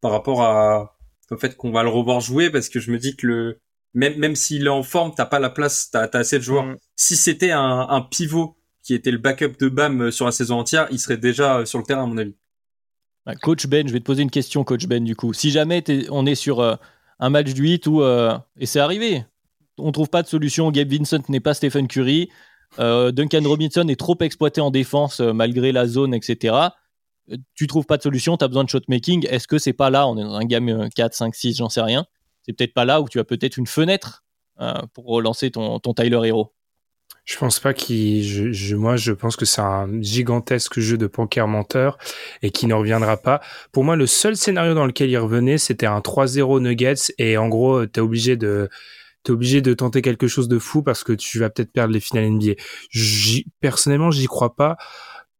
par rapport à, au fait qu'on va le revoir jouer parce que je me dis que le, même, même s'il est en forme, t'as pas la place, t'as, as assez de joueurs. Mm. Si c'était un, un pivot qui était le backup de Bam sur la saison entière, il serait déjà sur le terrain, à mon avis. Bah, coach Ben, je vais te poser une question, Coach Ben, du coup. Si jamais on est sur euh, un match du 8 où, euh, et c'est arrivé, on trouve pas de solution, Gabe Vincent n'est pas Stephen Curry, euh, Duncan Robinson est trop exploité en défense euh, malgré la zone, etc. Euh, tu trouves pas de solution, tu as besoin de shot making. Est-ce que c'est pas là, on est dans un game 4, 5, 6, j'en sais rien. C'est peut-être pas là où tu as peut-être une fenêtre pour relancer ton, ton Tyler Hero. Je pense pas qu'il. Je, moi, je pense que c'est un gigantesque jeu de poker menteur et qui ne reviendra pas. Pour moi, le seul scénario dans lequel il revenait, c'était un 3-0 Nuggets et en gros, t'es obligé de t'es obligé de tenter quelque chose de fou parce que tu vas peut-être perdre les finales NBA. personnellement, j'y crois pas.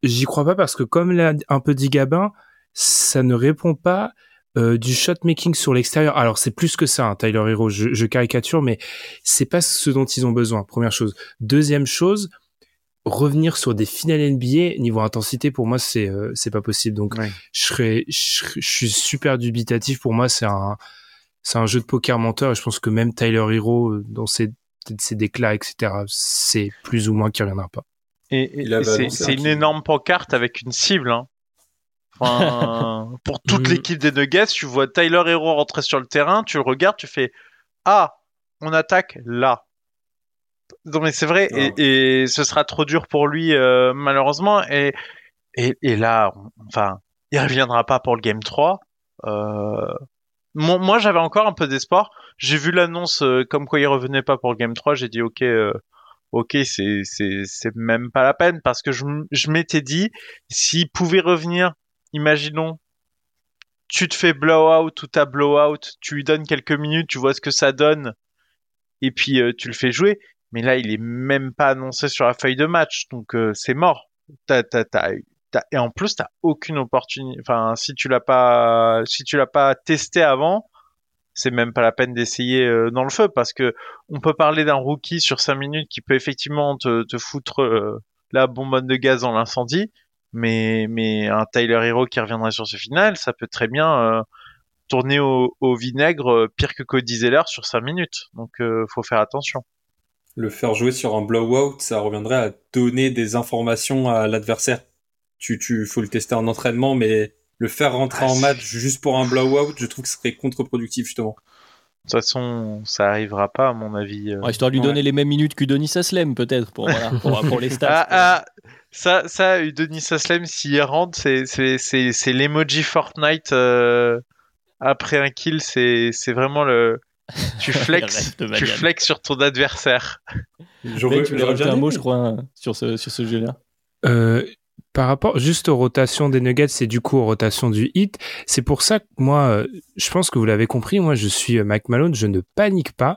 j'y crois pas parce que comme l'a un peu dit Gabin, ça ne répond pas euh, du shot making sur l'extérieur. Alors c'est plus que ça, hein, Tyler Hero. Je, je, caricature, mais c'est pas ce dont ils ont besoin. Première chose. Deuxième chose, revenir sur des finales NBA niveau intensité pour moi c'est euh, c'est pas possible. Donc je serais je, suis super dubitatif. Pour moi c'est un c'est un jeu de poker menteur et je pense que même Tyler Hero euh, dans ses ses déclats etc c'est plus ou moins qu'il reviendra pas. Et, c'est une énorme pancarte avec une cible. Hein. Enfin, pour toute mm. l'équipe des Nuggets, tu vois Tyler Hero rentrer sur le terrain, tu le regardes, tu fais Ah, on attaque là. Non mais c'est vrai, et, ce sera trop dur pour lui euh, malheureusement. Et, et, là, enfin, il reviendra pas pour le Game 3. Euh... Moi, j'avais encore un peu d'espoir. J'ai vu l'annonce euh, comme quoi il revenait pas pour Game 3. J'ai dit ok, euh, ok, c'est même pas la peine parce que je, m'étais dit s'il pouvait revenir imaginons, tu te fais blowout ou t'as blowout, tu lui donnes quelques minutes, tu vois ce que ça donne, et puis euh, tu le fais jouer. Mais là, il est même pas annoncé sur la feuille de match, donc euh, c'est mort. Et en plus, t'as aucune opportunité. Enfin, si tu l'as pas, si tu l'as pas testé avant, c'est même pas la peine d'essayer euh, dans le feu parce que on peut parler d'un rookie sur 5 minutes qui peut effectivement te, te foutre la bonbonne de gaz dans l'incendie mais mais un Tyler Hero qui reviendrait sur ce final, ça peut très bien euh, tourner au, vinaigre euh, pire que Cody Zeller sur 5 minutes. Donc euh, faut faire attention. Le faire jouer sur un blowout, ça reviendrait à donner des informations à l'adversaire. Tu tu faut le tester en entraînement, mais le faire rentrer ah, en match juste pour un blowout, je trouve que ce serait contre-productif justement. De toute façon, ça arrivera pas à mon avis. Ouais, histoire de lui donner les mêmes minutes qu'Udonis Aslem peut-être pour, voilà, pour, pour, les stats. Ah, ah, ça, ça, Denis Aslem, s'il rentre, c'est, c'est, c'est, c'est l'emoji Fortnite euh, après un kill. C'est, c'est vraiment le. Tu flexes, tu flexes sur ton adversaire. J'aurais, tu voulais rajouter un mot, je crois, hein, sur ce, sur ce jeu-là. Euh, par rapport juste aux rotations des Nuggets et du coup aux rotations du Hit, c'est pour ça que moi, euh, je pense que vous l'avez compris, moi je suis Mike Malone, je ne panique pas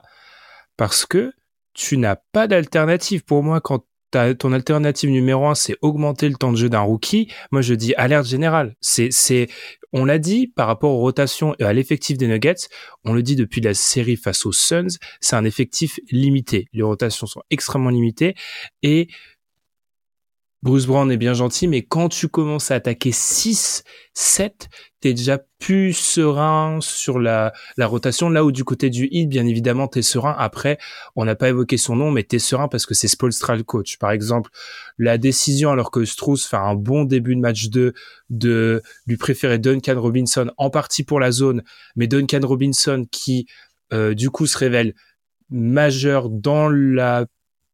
parce que tu n'as pas d'alternative. Pour moi, quand ton alternative numéro un, c'est augmenter le temps de jeu d'un rookie. Moi, je dis alerte générale. C'est, c'est, on l'a dit par rapport aux rotations et à l'effectif des Nuggets. On le dit depuis la série face aux Suns. C'est un effectif limité. Les rotations sont extrêmement limitées et Bruce Brown est bien gentil, mais quand tu commences à attaquer 6, 7, t'es déjà plus serein sur la, rotation. Là où du côté du hit, bien évidemment, t'es serein. Après, on n'a pas évoqué son nom, mais t'es serein parce que c'est Spolstra le coach. Par exemple, la décision, alors que Strauss fait un bon début de match 2, de lui préférer Duncan Robinson, en partie pour la zone, mais Duncan Robinson qui, euh, du coup, se révèle majeur dans la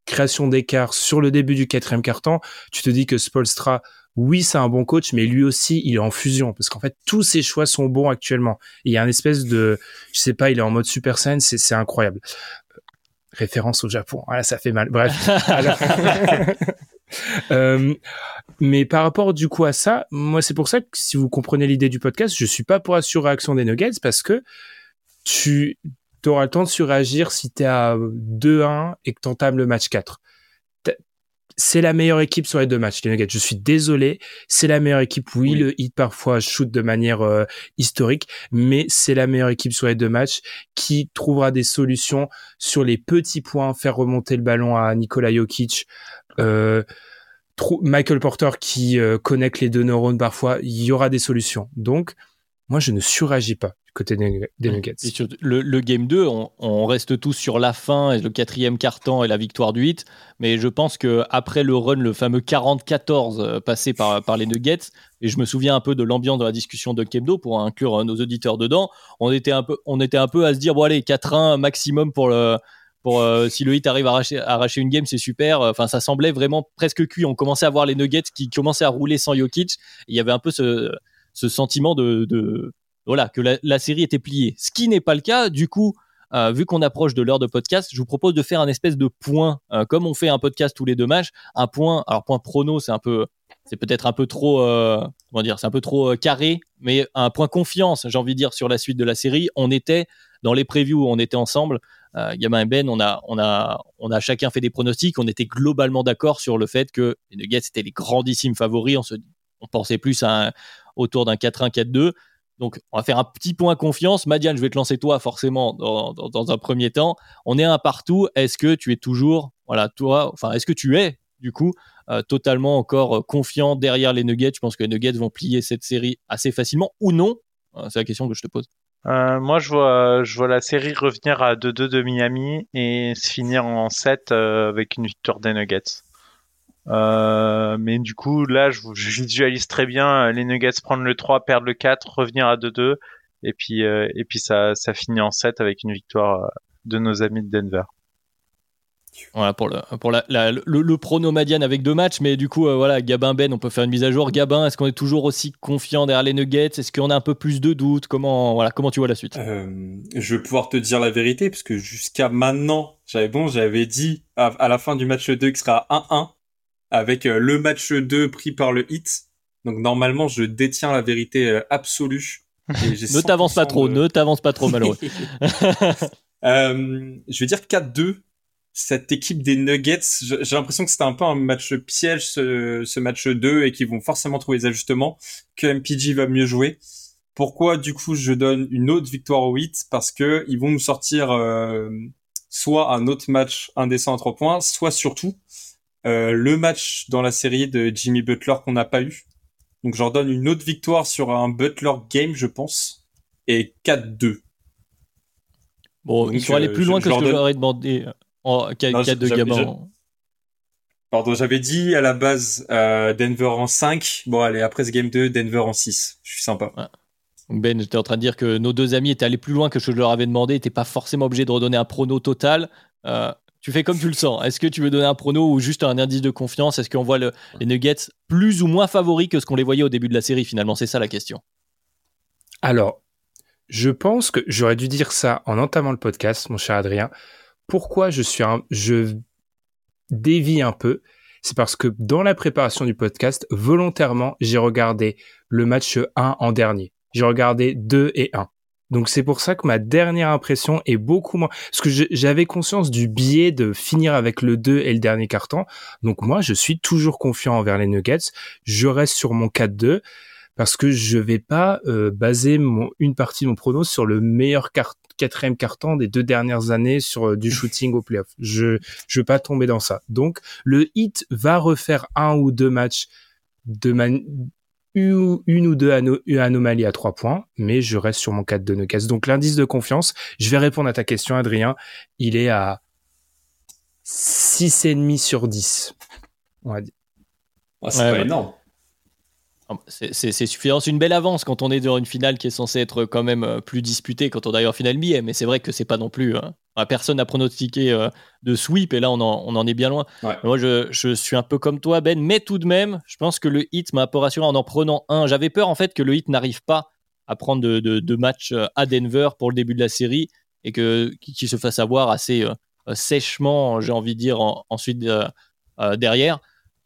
création d'écart sur le début du quatrième quart-temps, tu te dis que Spolstra, oui, c'est un bon coach, mais lui aussi, il est en fusion parce qu'en fait, tous ses choix sont bons actuellement. il y a un espèce de, je sais pas, il est en mode Super Saiyan, c'est incroyable. Référence au Japon, voilà, ça fait mal. Bref. Euh, mais par rapport du coup à ça, moi c'est pour ça que si vous comprenez l'idée du podcast, je suis pas pour la surréaction des Nuggets parce que tu tu auras le temps de suragir si tu es à 2-1 et que tu entames le match 4. C'est la meilleure équipe sur les deux matchs, les Nuggets. Je suis désolé, c'est la meilleure équipe. Oui, le hit parfois shoot de manière euh, historique, mais c'est la meilleure équipe sur les deux matchs qui trouvera des solutions sur les petits points, faire remonter le ballon à Nikola Jokic. Euh, Michael Porter qui euh, connecte les deux neurones parfois, il y aura des solutions. Donc, moi, je ne suragis pas côté des Nuggets. le, Game 2, on, reste tous sur la fin et le quatrième quart-temps et la victoire du 8. Mais je pense que après le run, le fameux 40-14 euh, passé par, par les Nuggets, et je me souviens un peu de l'ambiance de la discussion de Kemdo pour inclure euh, nos auditeurs dedans, on était un peu, on était un peu à se dire, bon allez, 4-1 maximum pour le... Pour, euh, si le hit arrive à arracher, arracher une game, c'est super. Enfin, ça semblait vraiment presque cuit. On commençait à voir les Nuggets qui commençaient à rouler sans Jokic. Il y avait un peu ce, ce sentiment de, de, voilà, que la, série était pliée. Ce qui n'est pas le cas, du coup, euh, vu qu'on approche de l'heure de podcast, je vous propose de faire un espèce de point, euh, comme on fait un podcast tous les deux matchs, un point. Alors point prono, c'est un peu, c'est peut-être un peu trop, euh, comment dire, c'est un peu trop carré, mais un point confiance, j'ai envie de dire sur la suite de la série. On était dans les previews, on était ensemble. Gabin et Ben, on a, on, a, on a chacun fait des pronostics. On était globalement d'accord sur le fait que les Nuggets étaient les grandissimes favoris. On, se, on pensait plus à autour d'un 4-1, 4-2. Donc, on va faire un petit point confiance. Madiane, je vais te lancer toi forcément dans, un premier temps. On est un partout. Est-ce que tu es toujours, voilà, toi, enfin, est-ce que tu es du coup euh, totalement encore euh, confiant derrière les Nuggets? Je pense que les Nuggets vont plier cette série assez facilement ou non? Euh, C'est la question que je te pose. moi, je vois, je vois la série revenir à 2-2 de Miami et se finir en 7 avec une victoire des Nuggets. Euh, mais du coup, là, je, visualise très bien euh, les Nuggets prendre le 3, perdre le 4, revenir à 2-2, et puis, euh, et puis ça, ça finit en 7 avec une victoire de nos amis de Denver. Voilà pour le pour la, le, le, prono Madiane avec deux matchs, mais du coup voilà Gabin Ben, on peut faire une mise à jour. Gabin, est-ce qu'on est toujours aussi confiant derrière les Nuggets? Est-ce qu'on a un peu plus de doutes? Comment voilà comment tu vois la suite? Je vais pouvoir te dire la vérité parce que jusqu'à maintenant j'avais bon j'avais dit à, à, la fin du match 2 qui sera 1-1 avec euh, le match 2 pris par le hit. Donc normalement, je détiens la vérité euh, absolue. ne t'avance pas trop, ne t'avance pas trop, malheureux. euh, je vais dire 4-2. Cette équipe des Nuggets, j'ai l'impression que c'était un peu un match piège ce, ce match 2 et qu'ils vont forcément trouver des ajustements, que MPG va mieux jouer. Pourquoi du coup je donne une autre victoire au 8 Parce que ils vont nous sortir euh, soit un autre match indécent à 3 points, soit surtout euh, le match dans la série de Jimmy Butler qu'on n'a pas eu. Donc j'en donne une autre victoire sur un Butler game, je pense, et 4-2. Bon, il faut aller plus loin que ce que j'aurais demandé en 4 de gamin. Pardon, j'avais dit à la base euh, Denver en 5. Bon, allez, après ce game 2, Denver en 6. Je suis sympa. Ben, j'étais en train de dire que nos deux amis étaient allés plus loin que ce que je leur avais demandé, n'étaient pas forcément obligés de redonner un prono total. Euh, tu fais comme tu le sens. Est-ce que tu veux donner un prono ou juste un indice de confiance? Est-ce qu'on voit les Nuggets plus ou moins favoris que ce qu'on les voyait au début de la série finalement? C'est ça la question. Alors, je pense que j'aurais dû dire ça en entamant le podcast, mon cher Adrien. Pourquoi je suis un, je dévie un peu? C'est parce que dans la préparation du podcast, volontairement, j'ai regardé le match 1 en dernier. J'ai regardé 2 et 1. Donc c'est pour ça que ma dernière impression est beaucoup moins... Parce que j'avais conscience du biais de finir avec le 2 et le dernier carton. Donc moi, je suis toujours confiant envers les Nuggets. Je reste sur mon 4-2 parce que je vais pas euh, baser mon, une partie de mon prono sur le meilleur quatrième carton des deux dernières années sur euh, du shooting au playoff. Je je veux pas tomber dans ça. Donc le hit va refaire un ou deux matchs de, man une ou deux anomalies à trois points, mais je reste sur mon 4 de Nuggets. Donc l'indice de confiance, je vais répondre à ta question, Adrien. Il est à 6,5 sur 10. On va dire. Oh, c'est pas énorme. Ah, c'est suffisant, c'est une belle avance quand on est dans une finale qui est censée être quand même euh, plus disputée quand on arrive en finale billet, mais c'est vrai que c'est pas non plus. Hein. Personne n'a pronostiqué euh, de sweep et là on en, est bien loin. Moi je, suis un peu comme toi Ben, mais tout de même, je pense que le hit m'a un peu rassuré en en prenant un. J'avais peur en fait que le hit n'arrive pas à prendre de, de, matchs euh, à Denver pour le début de la série et que qu'il se fasse avoir assez sèchement, j'ai envie de dire, ensuite derrière.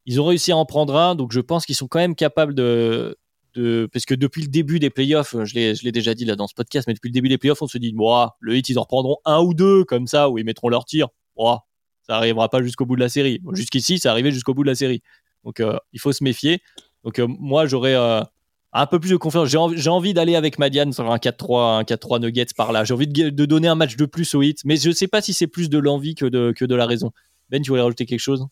Ils ont réussi à en prendre un, donc je pense qu'ils sont quand même capables de, parce que depuis le début des playoffs, je l'ai, je l'ai déjà dit là dans ce podcast, mais depuis le début des playoffs, on se dit, moi, le hit, ils en reprendront un ou deux comme ça, où ils mettront leur tir. Oh, ça arrivera pas jusqu'au bout de la série. jusqu'ici, ça arrivé jusqu'au bout de la série. Donc, euh, il faut se méfier. Donc, euh, moi, j'aurais euh, un peu plus de confiance. J'ai envie, d'aller avec Madiane sur un 4-3, un 4-3 Nuggets par là. J'ai envie de, donner un match de plus au hit, mais je sais pas si c'est plus de l'envie que de la raison. Ben, tu voulais rajouter quelque chose?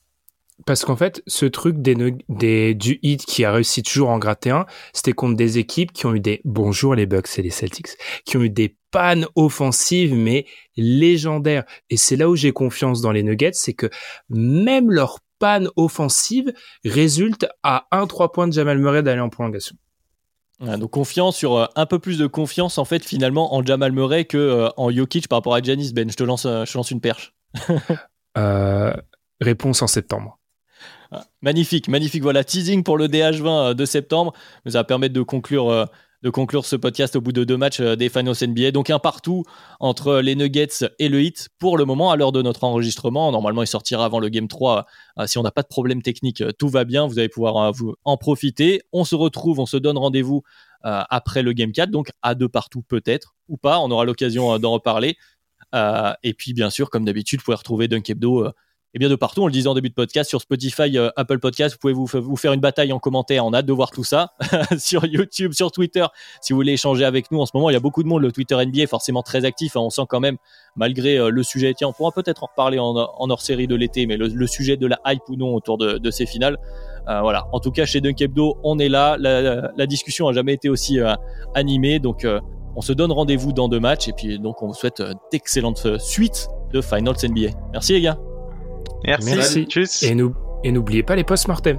Parce qu'en fait, ce truc des, des, du hit qui a réussi toujours en gratter un, c'était contre des équipes qui ont eu des, bonjour les Bucks et les Celtics, qui ont eu des pannes offensives, mais légendaires. Et c'est là où j'ai confiance dans les Nuggets, c'est que même leur panne offensive résulte à 1-3 points de Jamal Murray d'aller en prolongation. donc confiance sur euh, un peu plus de confiance en fait finalement en Jamal Murray que euh, en Jokic par rapport à Janis Ben. Je te lance, euh, je te lance une perche. réponse en septembre. Magnifique, magnifique. Voilà, teasing pour le DH20 euh, de septembre. Ça va permettre de conclure, euh, de conclure ce podcast au bout de deux matchs euh, des Finals NBA. Donc un partout entre les Nuggets et le Heat pour le moment, à l'heure de notre enregistrement. Normalement, il sortira avant le Game 3. Si on n'a pas de problème technique, tout va bien. Vous allez pouvoir en profiter. On se retrouve, on se donne rendez-vous après le Game 4. Donc à deux partout peut-être ou pas. On aura l'occasion d'en reparler. et puis, bien sûr, comme d'habitude, vous pouvez retrouver Dunk Hebdo et bien de partout. On le disait en début de podcast sur Spotify, euh, Apple Podcast. Vous pouvez vous, faire une bataille en commentaire. On a hâte de voir tout ça sur YouTube, sur Twitter. Si vous voulez échanger avec nous en ce moment, il y a beaucoup de monde. Le Twitter NBA est forcément très actif. Hein. On sent quand même, malgré euh, le sujet, tiens, on pourra peut-être en reparler en, hors série de l'été, mais le, sujet de la hype ou non autour de, ces finales. Euh, voilà. En tout cas, chez Dunk Hebdo, on est là. La, discussion a jamais été aussi animée. Donc, on se donne rendez-vous dans deux matchs. Et puis, donc, on vous souhaite d'excellentes suites de Finals NBA. Merci les gars. Merci. Et n'oubliez pas les post-mortem.